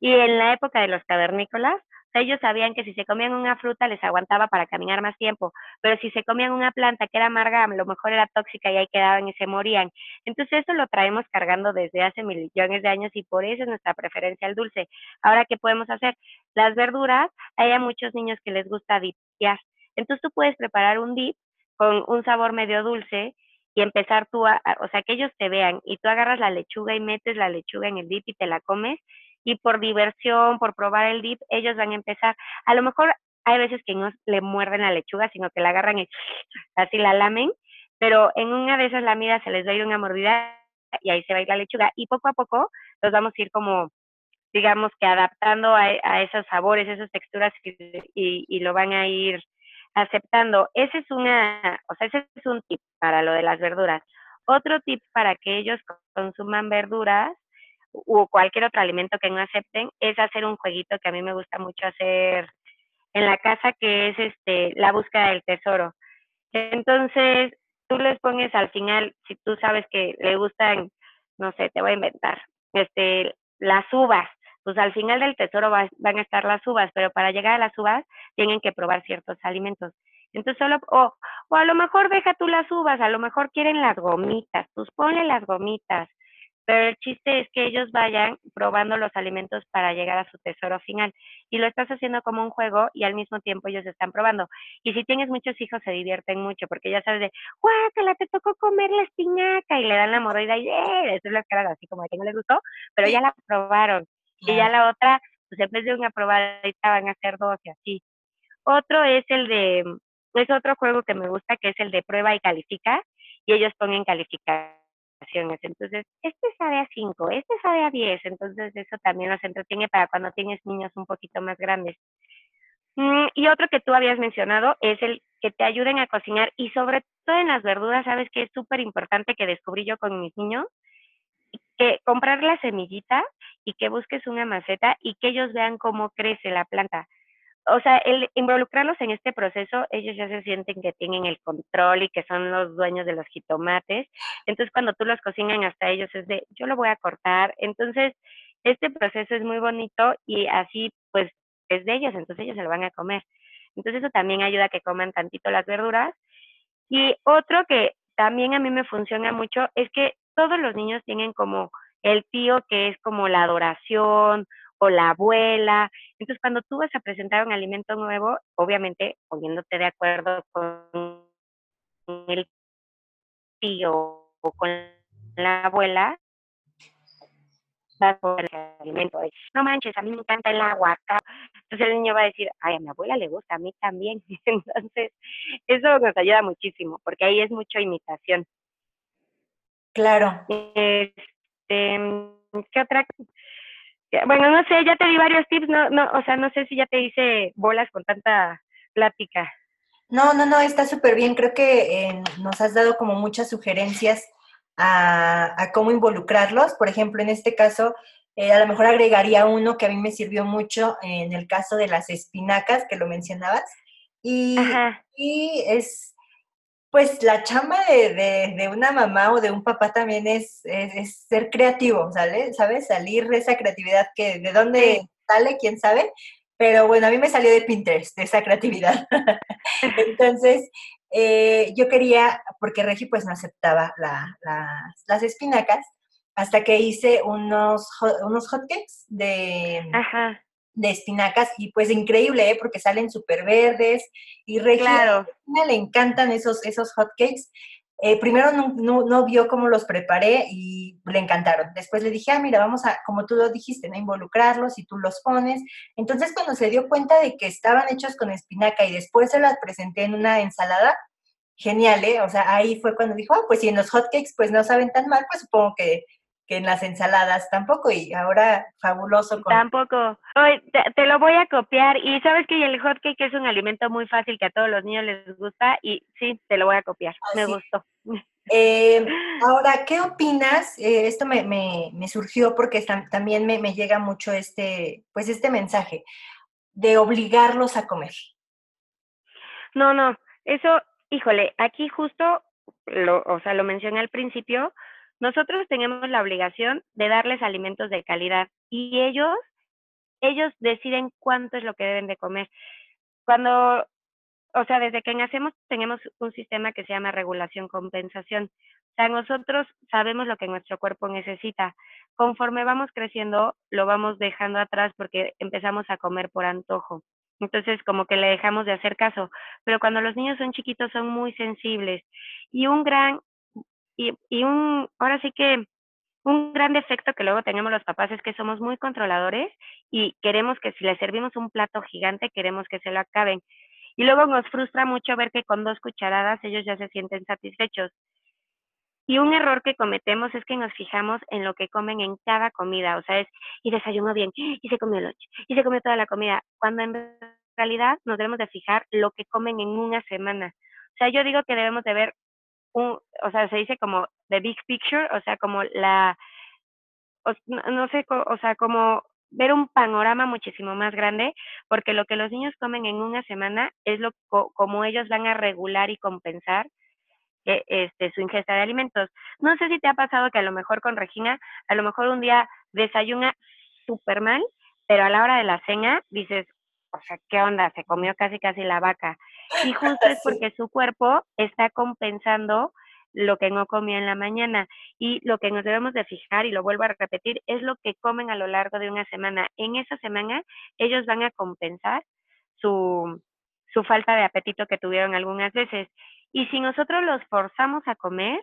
Y en la época de los cavernícolas, ellos sabían que si se comían una fruta les aguantaba para caminar más tiempo, pero si se comían una planta que era amarga, a lo mejor era tóxica y ahí quedaban y se morían. Entonces eso lo traemos cargando desde hace millones de años y por eso es nuestra preferencia al dulce. Ahora, ¿qué podemos hacer? Las verduras, hay a muchos niños que les gusta dipear. Entonces tú puedes preparar un dip con un sabor medio dulce y empezar tú a, o sea, que ellos te vean y tú agarras la lechuga y metes la lechuga en el dip y te la comes y por diversión, por probar el dip, ellos van a empezar. A lo mejor hay veces que no le muerden la lechuga, sino que la agarran y [sniffs] así la lamen, pero en una de esas lamidas se les da una mordida y ahí se va a ir la lechuga y poco a poco los vamos a ir como digamos que adaptando a, esos sabores, esas texturas y, y, lo van a ir aceptando. Ese es una, o sea, ese es un tip para lo de las verduras. Otro tip para que ellos consuman verduras o cualquier otro alimento que no acepten, es hacer un jueguito que a mí me gusta mucho hacer en la casa, que es este la búsqueda del tesoro. Entonces, tú les pones al final, si tú sabes que le gustan, no sé, te voy a inventar, este, las uvas, pues al final del tesoro van a estar las uvas, pero para llegar a las uvas tienen que probar ciertos alimentos. Entonces solo, o, o a lo mejor deja tú las uvas, a lo mejor quieren las gomitas, pues ponle las gomitas, pero el chiste es que ellos vayan probando los alimentos para llegar a su tesoro final. Y lo estás haciendo como un juego y al mismo tiempo ellos están probando. Y si tienes muchos hijos se divierten mucho porque ya sabes de, guácala, te tocó comer la espinaca y le dan la mordida y ¡eh! Eso es las caras así como de que no les gustó, pero ya la probaron. Y ya la otra, pues en vez de una probadita van a hacer dos y así. Otro es el de, es otro juego que me gusta que es el de prueba y califica y ellos ponen entonces, este sabe a 5, este sabe a 10, entonces eso también los entretiene para cuando tienes niños un poquito más grandes. Mm, y otro que tú habías mencionado es el que te ayuden a cocinar y sobre todo en las verduras, sabes que es súper importante que descubrí yo con mis niños, que comprar la semillita y que busques una maceta y que ellos vean cómo crece la planta o sea, el involucrarlos en este proceso, ellos ya se sienten que tienen el control y que son los dueños de los jitomates. Entonces, cuando tú los cocinan hasta ellos es de, yo lo voy a cortar. Entonces, este proceso es muy bonito y así, pues, es de ellos, entonces ellos se lo van a comer. Entonces, eso también ayuda a que coman tantito las verduras. Y otro que también a mí me funciona mucho es que todos los niños tienen como el tío que es como la adoración o la abuela. Entonces, cuando tú vas a presentar un alimento nuevo, obviamente poniéndote de acuerdo con el tío o con la abuela, vas a el alimento. No manches, a mí me encanta el agua. Entonces el niño va a decir, ay, a mi abuela le gusta, a mí también. [laughs] Entonces, eso nos ayuda muchísimo, porque ahí es mucha imitación. Claro. Este, ¿Qué otra bueno, no sé, ya te di varios tips, no, no, o sea, no sé si ya te hice bolas con tanta plática. No, no, no, está súper bien. Creo que eh, nos has dado como muchas sugerencias a, cómo involucrarlos. Por ejemplo, en este caso, eh, a lo mejor agregaría uno que a mí me sirvió mucho en el caso de las espinacas, que lo mencionabas. Y, y es pues la chamba de, una mamá o de un papá también es, ser creativo, ¿sale? ¿Sabes? Salir de esa creatividad que de dónde sale, quién sabe. Pero bueno, a mí me salió de Pinterest, de esa creatividad. [laughs] Entonces, eh, yo quería, porque Regi pues no aceptaba las espinacas, hasta que hice unos, unos hotcakes de, Ajá de espinacas y pues increíble, ¿eh? porque salen súper verdes y Regina le encantan esos, esos hotcakes. Eh, primero no, vio cómo los preparé y le encantaron. Después le dije, ah, mira, vamos a, como tú lo dijiste, ¿no? involucrarlos y tú los pones. Entonces cuando se dio cuenta de que estaban hechos con espinaca y después se las presenté en una ensalada, genial, ¿eh? O sea, ahí fue cuando dijo, ah, pues si en los hotcakes pues no saben tan mal, pues supongo que, que en las ensaladas tampoco. Y ahora fabuloso. Con... Tampoco. Hoy te, lo voy a copiar. Y sabes que el hotcake es un alimento muy fácil que a todos los niños les gusta. Y sí, te lo voy a copiar. me gustó. Eh, [laughs] ahora, ¿qué opinas? Eh, esto me, me, me, surgió porque también me, me, llega mucho este, pues este mensaje de obligarlos a comer. No, no, eso, híjole, aquí justo, lo, o sea, lo mencioné al principio, nosotros tenemos la obligación de darles alimentos de calidad y ellos, ellos deciden cuánto es lo que deben de comer. Cuando o sea, desde que nacemos tenemos un sistema que se llama regulación compensación. O sea, nosotros sabemos lo que nuestro cuerpo necesita. Conforme vamos creciendo, lo vamos dejando atrás porque empezamos a comer por antojo. Entonces, como que le dejamos de hacer caso. Pero cuando los niños son chiquitos, son muy sensibles. Y un gran, y, y un, ahora sí que un gran defecto que luego tenemos los papás es que somos muy controladores y queremos que si les servimos un plato gigante, queremos que se lo acaben. Y luego nos frustra mucho ver que con dos cucharadas ellos ya se sienten satisfechos. Y un error que cometemos es que nos fijamos en lo que comen en cada comida, o sea, es, y desayunó bien, y se comió lunch, y se comió toda la comida, cuando en realidad nos debemos de fijar lo que comen en una semana. O sea, yo digo que debemos de ver un, o sea, se dice como the big picture, o sea, como la, no, no sé, o sea, como ver un panorama muchísimo más grande, porque lo que los niños comen en una semana es lo como ellos van a regular y compensar eh, este, su ingesta de alimentos. No sé si te ha pasado que a lo mejor con Regina, a lo mejor un día desayuna súper mal, pero a la hora de la cena dices, o sea, ¿qué onda? Se comió casi casi la vaca. Y [laughs] justo es porque su cuerpo está compensando lo que no comía en la mañana. Y lo que nos debemos de fijar, y lo vuelvo a repetir, es lo que comen a lo largo de una semana. En esa semana ellos van a compensar su, su falta de apetito que tuvieron algunas veces. Y si nosotros los forzamos a comer,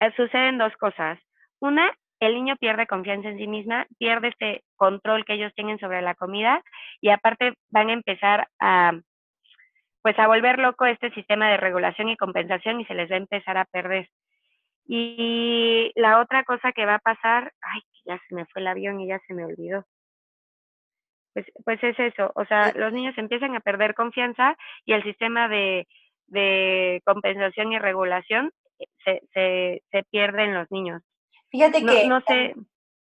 eh, suceden dos cosas. Una, el niño pierde confianza en sí misma, pierde este control que ellos tienen sobre la comida y aparte van a empezar a pues a volver loco este sistema de regulación y compensación y se les va a empezar a perder. Y la otra cosa que va a pasar, ay, ya se me fue el avión y ya se me olvidó. Pues, pues es eso, o sea, los niños empiezan a perder confianza y el sistema de, de compensación y regulación eh, se, se, se pierde en los niños. Fíjate que no sé.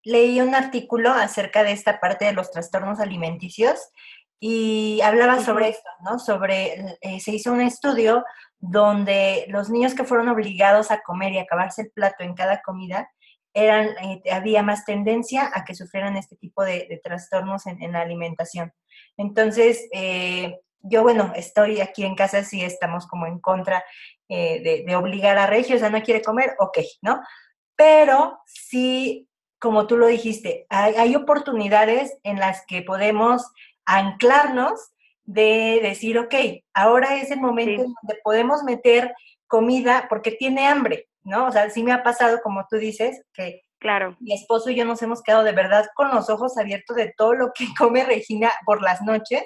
leí un artículo acerca de esta parte de los trastornos alimenticios y hablaba sobre esto, ¿no? Sobre, eh, se hizo un estudio donde los niños que fueron obligados a comer y acabarse el plato en cada comida, eran, eh, había más tendencia a que sufrieran este tipo de, trastornos en, la alimentación. Entonces, eh, yo, bueno, estoy aquí en casa, sí estamos como en contra de, de, obligar a Regio, o sea, no quiere comer, ok, ¿no? Pero sí, como tú lo dijiste, hay, hay oportunidades en las que podemos anclarnos de decir, ok, ahora es el momento en donde podemos meter comida porque tiene hambre, ¿no? O sea, sí me ha pasado, como tú dices, que claro. mi esposo y yo nos hemos quedado de verdad con los ojos abiertos de todo lo que [laughs] come Regina por las noches,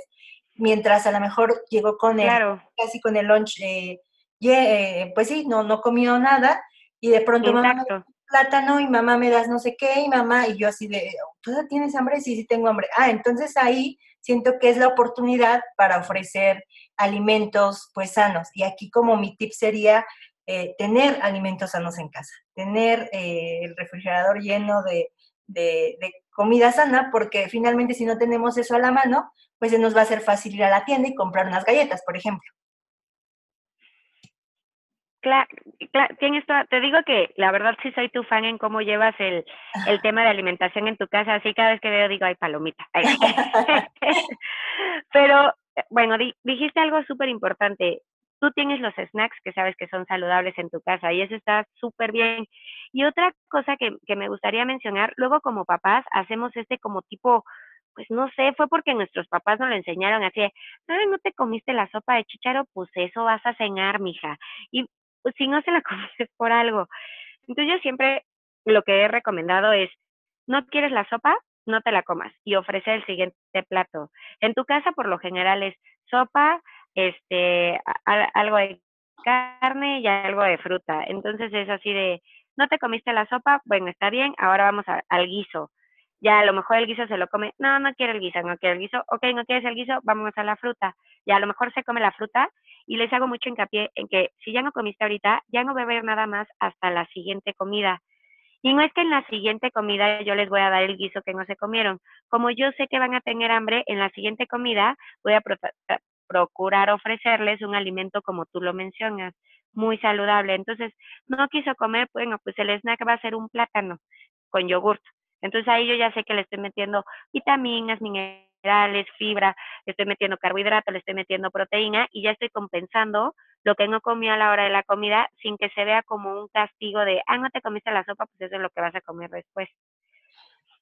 mientras a lo mejor llegó con el, casi con el lunch, eh, eh, pues sí, no, no comió nada, y de pronto mamá plátano y mamá me das no sé qué, y mamá, y yo así de, ¿tú tienes hambre? Sí, sí tengo hambre. Ah, entonces ahí siento que es la oportunidad para ofrecer alimentos pues sanos. Y aquí como mi tip sería eh, tener alimentos sanos en casa, tener eh, el refrigerador lleno de, de, comida sana, porque finalmente si no tenemos eso a la mano, pues se nos va a hacer fácil ir a la tienda y comprar unas galletas, por ejemplo. Claro, tienes te digo que la verdad sí soy tu fan en cómo llevas el, el tema de alimentación en tu casa, así cada vez que veo digo, ay, palomita. [laughs] Pero, bueno, dijiste algo súper importante. Tú tienes los snacks que sabes que son saludables en tu casa y eso está súper bien. Y otra cosa que, que me gustaría mencionar, luego como papás hacemos este como tipo pues no sé, fue porque nuestros papás nos lo enseñaron así, ay, no te comiste la sopa de chicharo, pues eso vas a cenar, mija. Y pues si no se la [laughs] conoces por algo. Entonces yo siempre lo que he recomendado es, no quieres la sopa, no te la comas y ofrece el siguiente plato. En tu casa por lo general es sopa, este, algo de carne y algo de fruta. Entonces es así de, no te comiste la sopa, bueno, está bien, ahora vamos al guiso. Ya a lo mejor el guiso se lo come, no, no quiere el guiso, no quiere el guiso, ok, no quieres el guiso, vamos a la fruta. Ya a lo mejor se come la fruta y les hago mucho hincapié en que si ya no comiste ahorita, ya no haber nada más hasta la siguiente comida. Y no es que en la siguiente comida yo les voy a dar el guiso que no se comieron. Como yo sé que van a tener hambre, en la siguiente comida voy a procurar ofrecerles un alimento como tú lo mencionas, muy saludable. Entonces, no quiso comer, bueno, pues el snack va a ser un plátano con yogurt. Entonces ahí yo ya sé que le estoy metiendo vitaminas, minerales, fibra, le estoy metiendo carbohidratos, le estoy metiendo proteína y ya estoy compensando lo que no comió a la hora de la comida sin que se vea como un castigo de, ah, no te comiste la sopa, pues eso es lo que vas a comer después.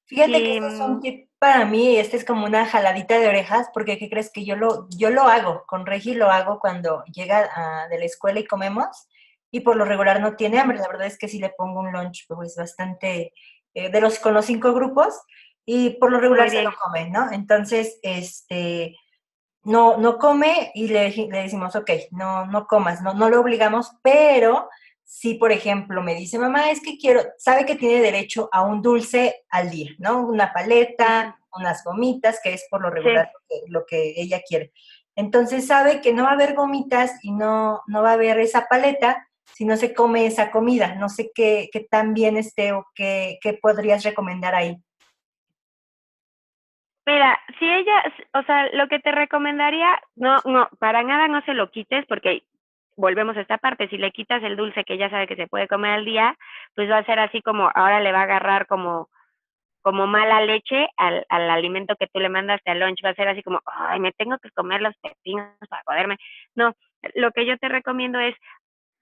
Fíjate que tip para mí, este es como una jaladita de orejas, porque ¿qué crees que yo lo, yo lo hago? Con Regi lo hago cuando llega de la escuela y comemos, y por lo regular no tiene hambre. La verdad es que sí le pongo un lunch, pues bastante, eh, de los, con los cinco grupos, y por lo regular se lo come, ¿no? Entonces, este, no, no come y le, le decimos, ok, no, no comas, no, no lo obligamos, pero si, por ejemplo, me dice, mamá, es que quiero, sabe que tiene derecho a un dulce al día, ¿no? Una paleta, unas gomitas, que es por lo regular lo, que, ella quiere. Entonces sabe que no va a haber gomitas y no, no va a haber esa paleta si no se come esa comida. No sé qué, qué tan bien esté o qué, qué podrías recomendar ahí. Mira, si ella, o sea, lo que te recomendaría, no, no, para nada no se lo quites porque volvemos a esta parte, si le quitas el dulce que ya sabe que se puede comer al día, pues va a ser así como, ahora le va a agarrar como, como mala leche al, al alimento que tú le mandaste al lunch, va a ser así como, ay, me tengo que comer los pepinos para poderme. No, lo que yo te recomiendo es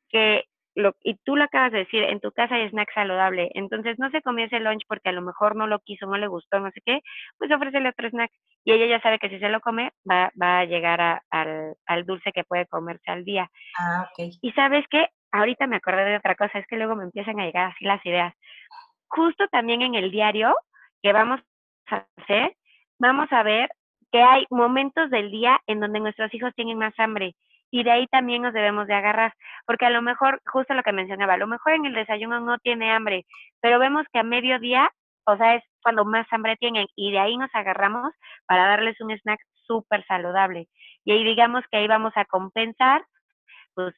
que lo, y tú lo acabas de decir, en tu casa hay snack saludable, entonces no se comió ese lunch porque a lo mejor no lo quiso, no le gustó, no sé qué, pues ofrécele otro snack. Y ella ya sabe que si se lo come, va, va a llegar a, al, al dulce que puede comerse al día. Ah, ok. Y sabes qué, ahorita me acordé de otra cosa, es que luego me empiezan a llegar así las ideas. Justo también en el diario que vamos a hacer, vamos a ver que hay momentos del día en donde nuestros hijos tienen más hambre y de ahí también nos debemos de agarrar, porque a lo mejor, justo lo que mencionaba, a lo mejor en el desayuno no tiene hambre, pero vemos que a mediodía, o sea, es cuando más hambre tienen y de ahí nos agarramos para darles un snack súper saludable. Y ahí digamos que ahí vamos a compensar, pues,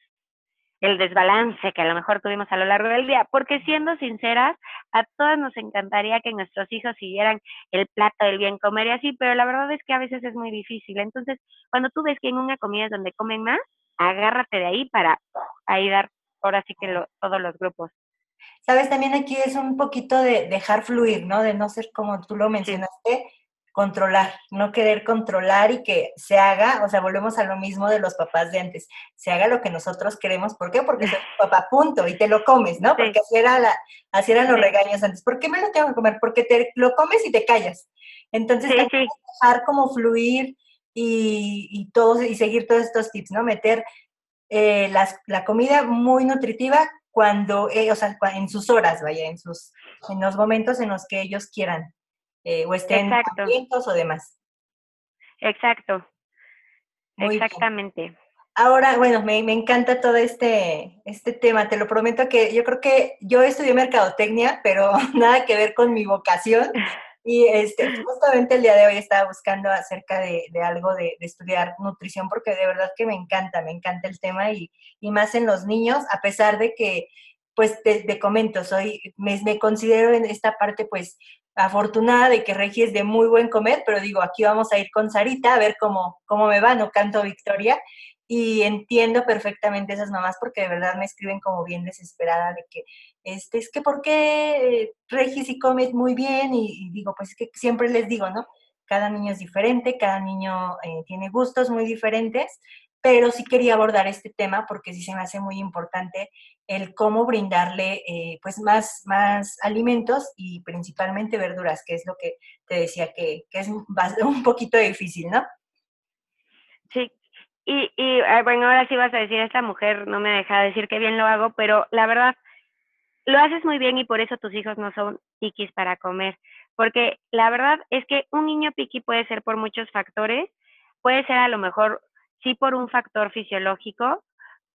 el desbalance que a lo mejor tuvimos a lo largo del día, porque siendo sinceras, a todas nos encantaría que nuestros hijos siguieran el plato del bien comer y así, pero la verdad es que a veces es muy difícil. Entonces, cuando tú ves que en una comida es donde comen más, agárrate de ahí para ahí dar ahora sí que todos los grupos. Sabes, también aquí es un poquito de dejar fluir, ¿no? De no ser como tú lo mencionaste, controlar, no querer controlar y que se haga, o sea, volvemos a lo mismo de los papás de antes, se haga lo que nosotros queremos, ¿por qué? Porque soy tu papá, punto, y te lo comes, ¿no? Porque así, era la, así eran los regaños antes, ¿por qué me lo tengo que comer? Porque te lo comes y te callas. Entonces, hay que dejar como fluir y, y, todos, y seguir todos estos tips, ¿no? Meter eh, las, la comida muy nutritiva cuando, eh, o sea, en sus horas, vaya, en, sus, en los momentos en los que ellos quieran eh, o estén o demás. Exacto. Exactamente. Ahora, bueno, me, me, encanta todo este, este tema, te lo prometo que yo creo que yo estudié mercadotecnia, pero [laughs] nada que ver con mi vocación. [laughs] Y este, justamente el día de hoy estaba buscando acerca de, de algo de, de, estudiar nutrición porque de verdad que me encanta, me encanta el tema y, y más en los niños, a pesar de que, pues te, comento, soy, me, me, considero en esta parte pues afortunada de que Regi es de muy buen comer, pero digo, aquí vamos a ir con Sarita a ver cómo, cómo me va, no canto victoria. Y entiendo perfectamente esas mamás porque de verdad me escriben como bien desesperada de que, este, es que ¿por qué Regi sí come muy bien? Y, digo, pues es que siempre les digo, ¿no? Cada niño es diferente, cada niño eh, tiene gustos muy diferentes, pero sí quería abordar este tema porque sí se me hace muy importante el cómo brindarle eh, pues más, más alimentos y principalmente verduras, que es lo que te decía que, que es [laughs] un poquito difícil, ¿no? Sí, y, y ah, bueno, ahora sí vas a decir, esta mujer no me deja decir que bien lo hago, pero la verdad, lo haces muy bien y por eso tus hijos no son piquis para comer, porque la verdad es que un niño piqui puede ser por muchos factores, puede ser a lo mejor sí por un factor fisiológico,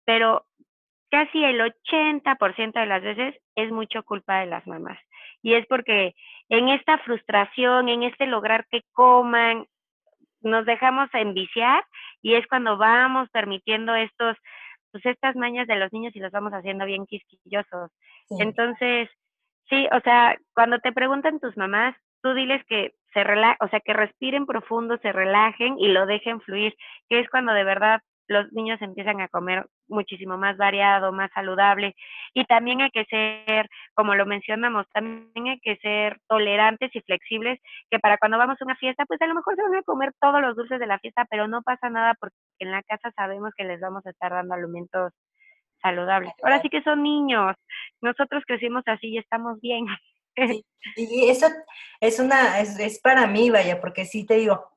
pero casi el 80% de las veces es mucho culpa de las mamás. Y es porque en esta frustración, en este lograr que coman, nos dejamos enviciar y es cuando vamos permitiendo estos, pues estas mañas de los niños y los vamos haciendo bien quisquillosos. Entonces, sí, o sea, cuando te preguntan tus mamás, tú diles que se rela o sea, que respiren profundo, se relajen y lo dejen fluir, que es cuando de verdad los niños empiezan a comer muchísimo más variado, más saludable. Y también hay que ser, como lo mencionamos, también hay que ser tolerantes y flexibles, que para cuando vamos a una fiesta, pues a lo mejor se van a comer todos los dulces de la fiesta, pero no pasa nada porque en la casa sabemos que les vamos a estar dando alimentos saludables. Ahora sí que son niños, nosotros crecimos así y estamos bien. Y eso es una, es, es para mí, vaya, porque sí te digo,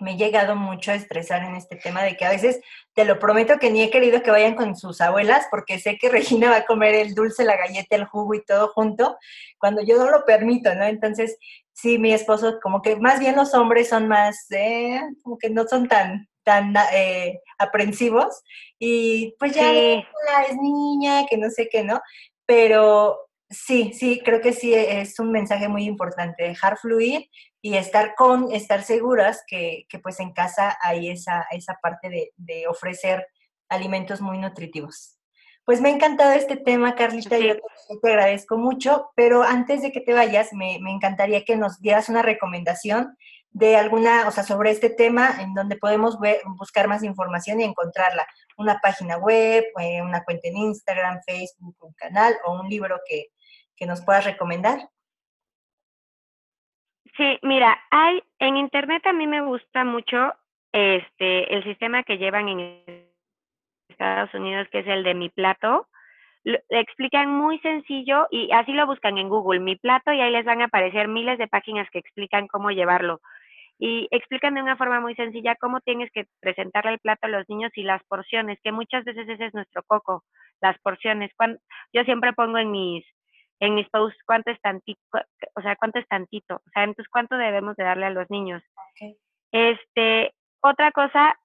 me he llegado mucho a estresar en este tema de que a veces, te lo prometo que ni he querido que vayan con sus abuelas porque sé que [laughs] Regina va a comer el dulce, la galleta, el jugo y todo junto, cuando yo no lo permito, ¿no? Entonces, sí, mi esposo, como que más bien los hombres son más, eh, como que no son tan tan eh, aprensivos y pues ya es niña, que no sé qué, ¿no? Pero sí, sí, creo que sí es un mensaje muy importante, dejar fluir y estar con, estar seguras que, que pues en casa hay esa, esa parte de, de, ofrecer alimentos muy nutritivos. Pues me ha encantado este tema, Carlita, yo te, agradezco mucho, pero antes de que te vayas, me, me, encantaría que nos dieras una recomendación de alguna, o sea, sobre este tema, en donde podemos ver, buscar más información y encontrarla. Una página web, eh, una cuenta en Instagram, Facebook, un canal o un libro que, que nos puedas recomendar. Sí, mira, hay en internet a mí me gusta mucho este el sistema que llevan en Estados Unidos que es el de mi plato. Lo, explican muy sencillo y así lo buscan en Google, mi plato y ahí les van a aparecer miles de páginas que explican cómo llevarlo. Y explican de una forma muy sencilla cómo tienes que presentarle el plato a los niños y las porciones, que muchas veces ese es nuestro coco, las porciones. Cuando, yo siempre pongo en mis en mis posts cuánto es tantito, o sea, cuánto es tantito, o sea, entonces cuánto debemos de darle a los niños. Este, otra cosa,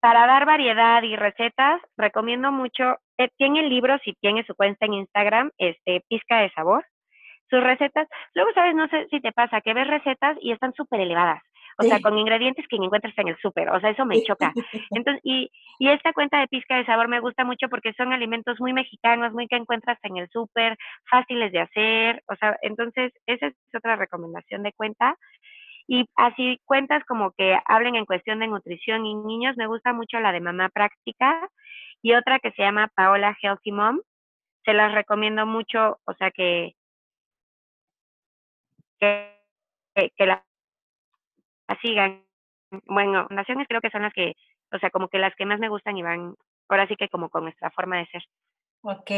para dar variedad y recetas, recomiendo mucho, eh, tiene el libro, si tiene su cuenta en Instagram, este, Pizca de Sabor, sus recetas, luego sabes, no sé si te pasa, que ves recetas y están súper elevadas, o sea, con ingredientes que encuentras en el súper, o sea, eso me choca. [laughs] Entonces, y, y esta cuenta de pizca de sabor me gusta mucho porque son alimentos muy mexicanos, muy que encuentras en el súper, fáciles de hacer, o sea, entonces esa es otra recomendación de cuenta. Y así cuentas como que hablen en cuestión de nutrición y niños, me gusta mucho la de Mamá Práctica y otra que se llama Paola Healthy Mom. Se las recomiendo mucho, o sea que, que, que la sigan. Bueno, naciones creo que son las que, o sea, como que las que más me gustan y van, ahora sí que como con nuestra forma de ser. Ok.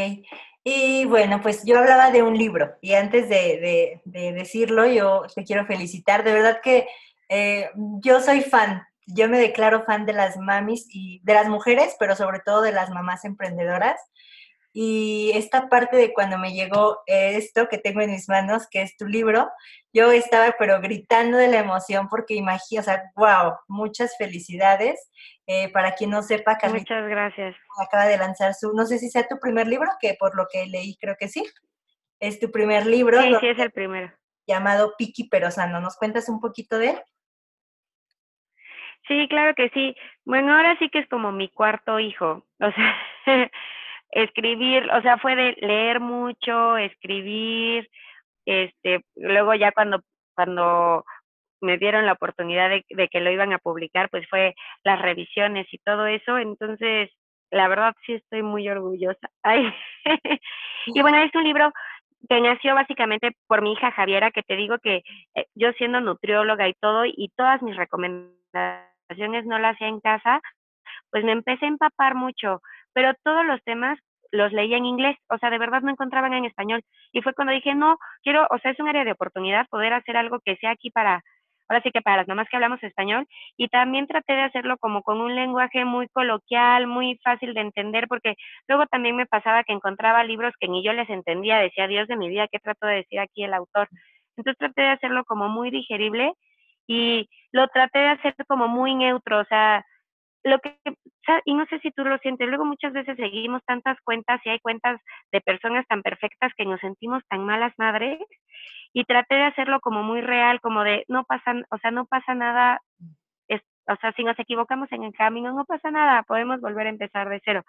Y bueno, pues yo hablaba de un libro y antes de, de, decirlo, yo te quiero felicitar. De verdad que eh, yo soy fan, yo me declaro fan de las mamis y de las mujeres, pero sobre todo de las mamás emprendedoras. Y esta parte de cuando me llegó esto que tengo en mis manos, que es tu libro, yo estaba pero gritando de la emoción porque imagino, o sea, wow, muchas felicidades. Eh, para quien no sepa, Carlita Muchas gracias. acaba de lanzar su, no sé si sea tu primer libro, que por lo que leí creo que sí. Es tu primer libro. Sí, sí, es el primero. Llamado Piki pero Sano. ¿Nos cuentas un poquito de él? Sí, claro que sí. Bueno, ahora sí que es como mi cuarto hijo. O sea, [laughs] escribir, o sea, fue de leer mucho, escribir, este, luego ya cuando, cuando me dieron la oportunidad de, de, que lo iban a publicar, pues fue las revisiones y todo eso, entonces, la verdad sí estoy muy orgullosa. [laughs] Ay. y bueno, es un libro que nació básicamente por mi hija Javiera, que te digo que eh, yo siendo nutrióloga y todo, y todas mis recomendaciones no las hacía en casa, pues me empecé a empapar mucho, pero todos los temas los leía en inglés, o sea, de verdad no encontraban en español. Y fue cuando dije, no, quiero, o sea, es un área de oportunidad poder hacer algo que sea aquí para, ahora sí que para las mamás que hablamos español, y también traté de hacerlo como con un lenguaje muy coloquial, muy fácil de entender, porque luego también me pasaba que encontraba libros que ni yo les entendía, decía, Dios de mi vida, ¿qué trato de decir aquí el autor? Entonces traté de hacerlo como muy digerible y lo traté de hacer como muy neutro, o sea, lo que, y no sé si tú lo sientes, luego muchas veces seguimos tantas cuentas y hay cuentas de personas tan perfectas que nos sentimos tan malas madres y traté de hacerlo como muy real, como de no pasa, o sea, no pasa nada, es, o sea, si nos equivocamos en el camino, no pasa nada, podemos volver a empezar de cero.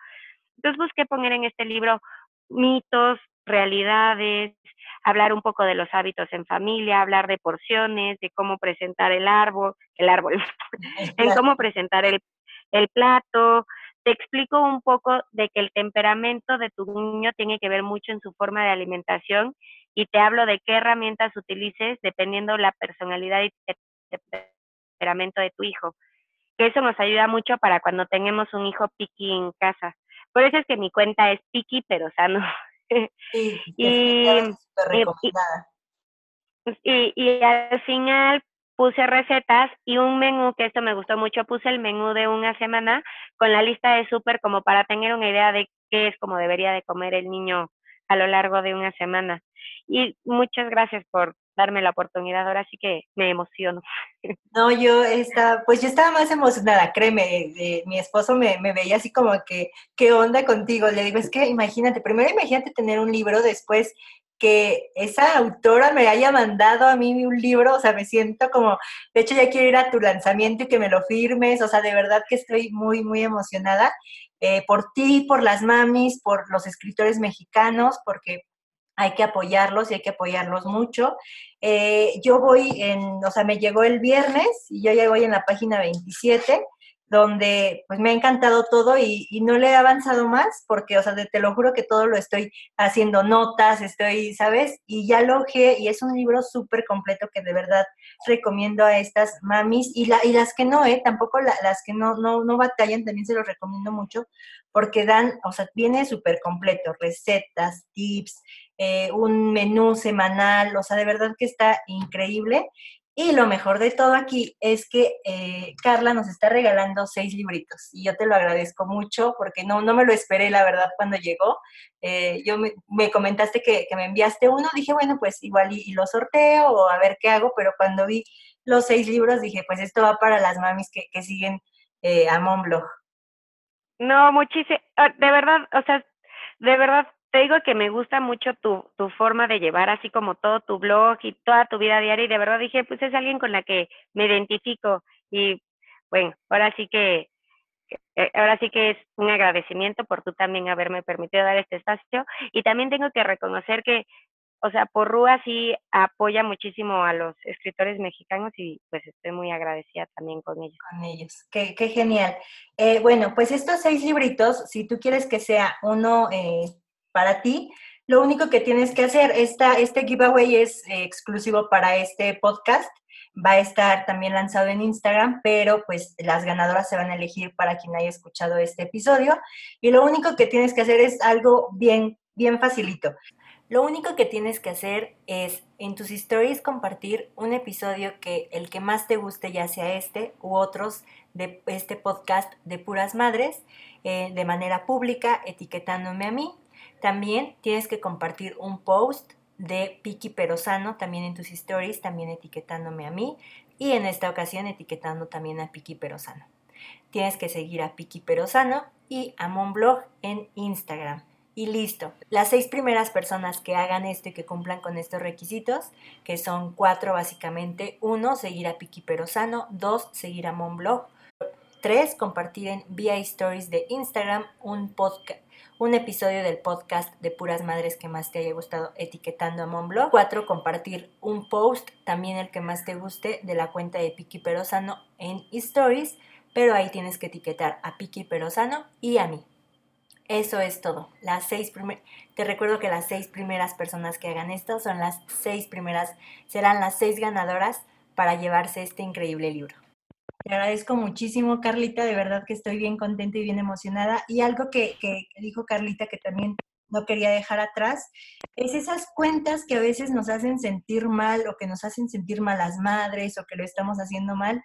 Entonces busqué poner en este libro mitos, realidades, hablar un poco de los hábitos en familia, hablar de porciones, de cómo presentar el árbol, el árbol, [laughs] en cómo presentar el, el plato. Te explico un poco de que el temperamento de tu niño tiene que ver mucho en su forma de alimentación y te hablo de qué herramientas utilices dependiendo la personalidad y temperamento de tu hijo. Que eso nos ayuda mucho para cuando tenemos un hijo piqui en casa. Por eso es que mi cuenta es piqui pero sano. Sí, [laughs] y, y, y al final puse recetas y un menú, que esto me gustó mucho, puse el menú de una semana con la lista de súper como para tener una idea de qué es como debería de comer el niño a lo largo de una semana. Y muchas gracias por darme la oportunidad, ahora sí que me emociono. [laughs] No, yo estaba, pues yo estaba más emocionada, créeme, mi esposo me, veía así como que, ¿qué onda contigo? Le digo, es que imagínate, primero imagínate tener un libro, después que esa autora me haya mandado a mí un libro, o sea, me siento como, de hecho ya quiero ir a tu lanzamiento y que me lo firmes, o sea, de verdad que estoy muy, muy emocionada eh, por ti, por las mamis, por los escritores mexicanos, porque hay que apoyarlos y hay que apoyarlos mucho. Eh, yo voy en, o sea, me llegó el viernes y yo ya voy en la página 27 donde pues me ha encantado todo y, no le he avanzado más porque, o sea, te lo juro que todo lo estoy haciendo notas, estoy, ¿sabes? Y ya lo y es un libro súper completo que de verdad recomiendo a estas mamis y, la, y las que no, ¿eh? Tampoco las que no, no, no batallan, también se los recomiendo mucho porque dan, o sea, viene súper completo, recetas, tips, eh, un menú semanal, o sea, de verdad que está increíble. Y lo mejor de todo aquí es que eh, Carla nos está regalando seis libritos y yo te lo agradezco mucho porque no, no me lo esperé, la verdad, cuando llegó. Eh, yo me, comentaste que, me enviaste uno, dije, bueno, pues igual y, lo sorteo o a ver qué hago, pero cuando vi los seis libros dije, pues esto va para las mamis que, que siguen eh, a Monblog. No, muchísimo, ah, de verdad, o sea, de verdad te digo que me gusta mucho tu, tu forma de llevar así como todo tu blog y toda tu vida diaria y de verdad dije, pues es alguien con la que me identifico y bueno, ahora sí que eh, ahora sí que es un agradecimiento por tú también haberme permitido dar este espacio y también tengo que reconocer que o sea, por Rúa sí apoya muchísimo a los escritores mexicanos y pues estoy muy agradecida también con ellos. Con ellos, qué, qué genial. Eh, bueno, pues estos seis libritos, si tú quieres que sea uno eh, para ti. Lo único que tienes que hacer, esta, este giveaway es eh, exclusivo para este podcast. Va a estar también lanzado en Instagram, pero pues las ganadoras se van a elegir para quien haya escuchado este episodio. Y lo único que tienes que hacer es algo bien, bien facilito. Lo único que tienes que hacer es en tus stories compartir un episodio que el que más te guste, ya sea este u otros de este podcast de puras madres, eh, de manera pública, etiquetándome a mí también tienes que compartir un post de Piki Perosano también en tus stories, también etiquetándome a mí y en esta ocasión etiquetando también a Piki Perosano. Tienes que seguir a Piki Perosano y a Monblog en Instagram. Y listo. Las seis primeras personas que hagan esto y que cumplan con estos requisitos, que son cuatro básicamente. Uno, seguir a Piki Perosano. Dos, seguir a Monblog. Tres, compartir en vía stories de Instagram un podcast un episodio del podcast de Puras Madres que más te haya gustado etiquetando a Monblog. Cuatro, compartir un post, también el que más te guste, de la cuenta de Piki Perosano en Stories, pero ahí tienes que etiquetar a Piki Perosano y a mí. Eso es todo. Las seis Te recuerdo que las seis primeras personas que hagan esto son las seis primeras, serán las seis ganadoras para llevarse este increíble libro. Te agradezco muchísimo, Carlita, de verdad que estoy bien contenta y bien emocionada. Y algo que, dijo Carlita que también no quería dejar atrás, es esas cuentas que a veces nos hacen sentir mal o que nos hacen sentir malas madres o que lo estamos haciendo mal,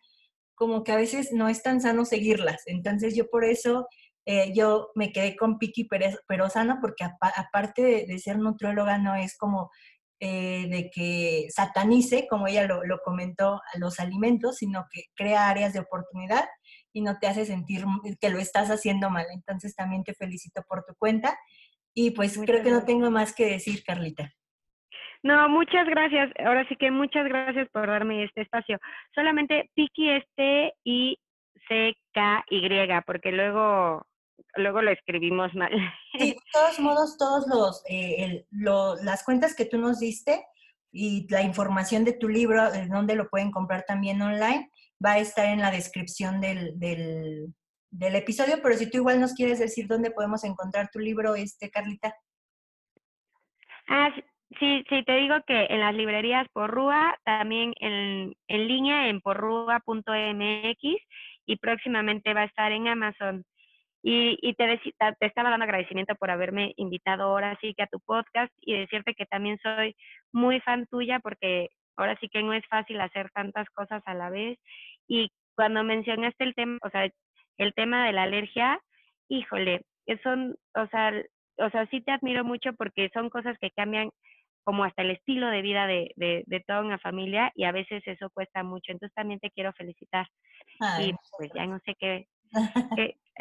como que a veces no es tan sano seguirlas. Entonces yo por eso eh, yo me quedé con Piki Perosano porque aparte de, de, ser nutrióloga no es como eh, de que satanice, como ella lo, comentó, los alimentos, sino que crea áreas de oportunidad. y no te hace sentir que lo estás haciendo mal. Entonces también te felicito por tu cuenta y pues creo que no tengo más que decir, Carlita. No, muchas gracias. Ahora sí que muchas gracias por darme este espacio. Solamente Piki este y C K Y, porque luego luego lo escribimos mal. Sí, de [laughs] todos modos, todos los, eh, las cuentas que tú nos diste y la información de tu libro, de dónde lo pueden comprar también online, va a estar en la descripción del, del, del, episodio, pero si tú igual nos quieres decir dónde podemos encontrar tu libro, este, Carlita. Ah, sí, sí, te digo que en las librerías Porrúa, también en, en línea en porrúa.mx y próximamente va a estar en Amazon. Y, y te, te estaba dando agradecimiento por haberme invitado ahora sí que a tu podcast y decirte que también soy muy fan tuya porque ahora sí que no es fácil hacer tantas cosas a la vez. Y cuando mencionaste el tema, o sea, el tema de la alergia, híjole, son, o sea, o sea, sí te admiro mucho porque son cosas que cambian como hasta el estilo de vida de, de, de toda una familia y a veces eso cuesta mucho. Entonces también te quiero felicitar. y pues ya no sé qué,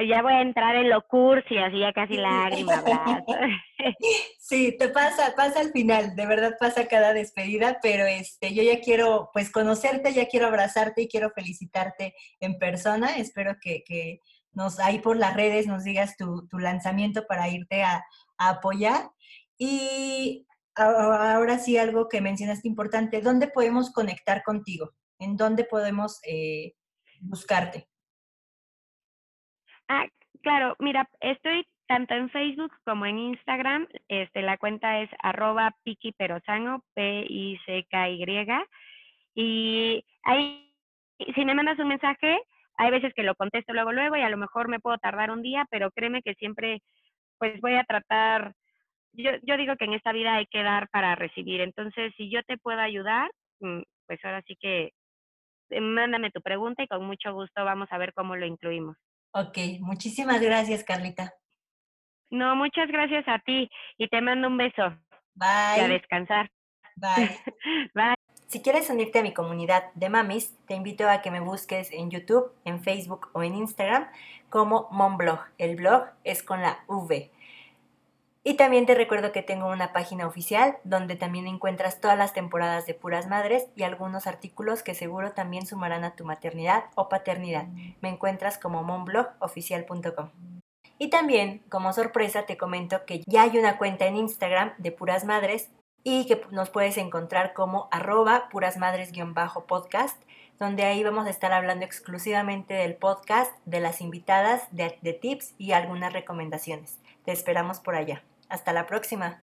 ya voy a entrar en lo cursi, así ya casi lágrimas. [laughs] sí, te pasa, pasa al final, de verdad pasa cada despedida, pero este, yo ya quiero pues conocerte, ya quiero abrazarte y quiero felicitarte en persona. Espero que, que nos ahí por las redes nos digas tu, tu lanzamiento para irte a, a apoyar. Y ahora sí algo que mencionaste importante, ¿dónde podemos conectar contigo? ¿En dónde podemos eh, buscarte? Ah, claro, mira, estoy tanto en Facebook como en Instagram. Este, la cuenta es arroba Piki P-I-C-K-Y. Y ahí, si me mandas un mensaje, hay veces que lo contesto luego, luego, y a lo mejor me puedo tardar un día, pero créeme que siempre, pues voy a tratar, yo, yo digo que en esta vida hay que dar para recibir. Entonces, si yo te puedo ayudar, mm, pues ahora sí que eh, mándame tu pregunta y con mucho gusto vamos a ver cómo lo incluimos. Ok, muchísimas gracias, Carlita. No, muchas gracias a ti y te mando un beso. Bye. Y a descansar. Bye. [laughs] Bye. Si quieres unirte a mi comunidad de mamis, te invito a que me busques en YouTube, en Facebook o en Instagram como Monblog. El blog es con la V. Y también te recuerdo que tengo una página oficial donde también encuentras todas las temporadas de Puras Madres y algunos artículos que seguro también sumarán a tu maternidad o paternidad. Me encuentras como monblogoficial.com. Y también, como sorpresa, te comento que ya hay una cuenta en Instagram de Puras Madres y que nos puedes encontrar como arroba purasmadres-podcast, donde ahí vamos a estar hablando exclusivamente del podcast, de las invitadas, de, de tips y algunas recomendaciones. Te esperamos por allá. Hasta la próxima.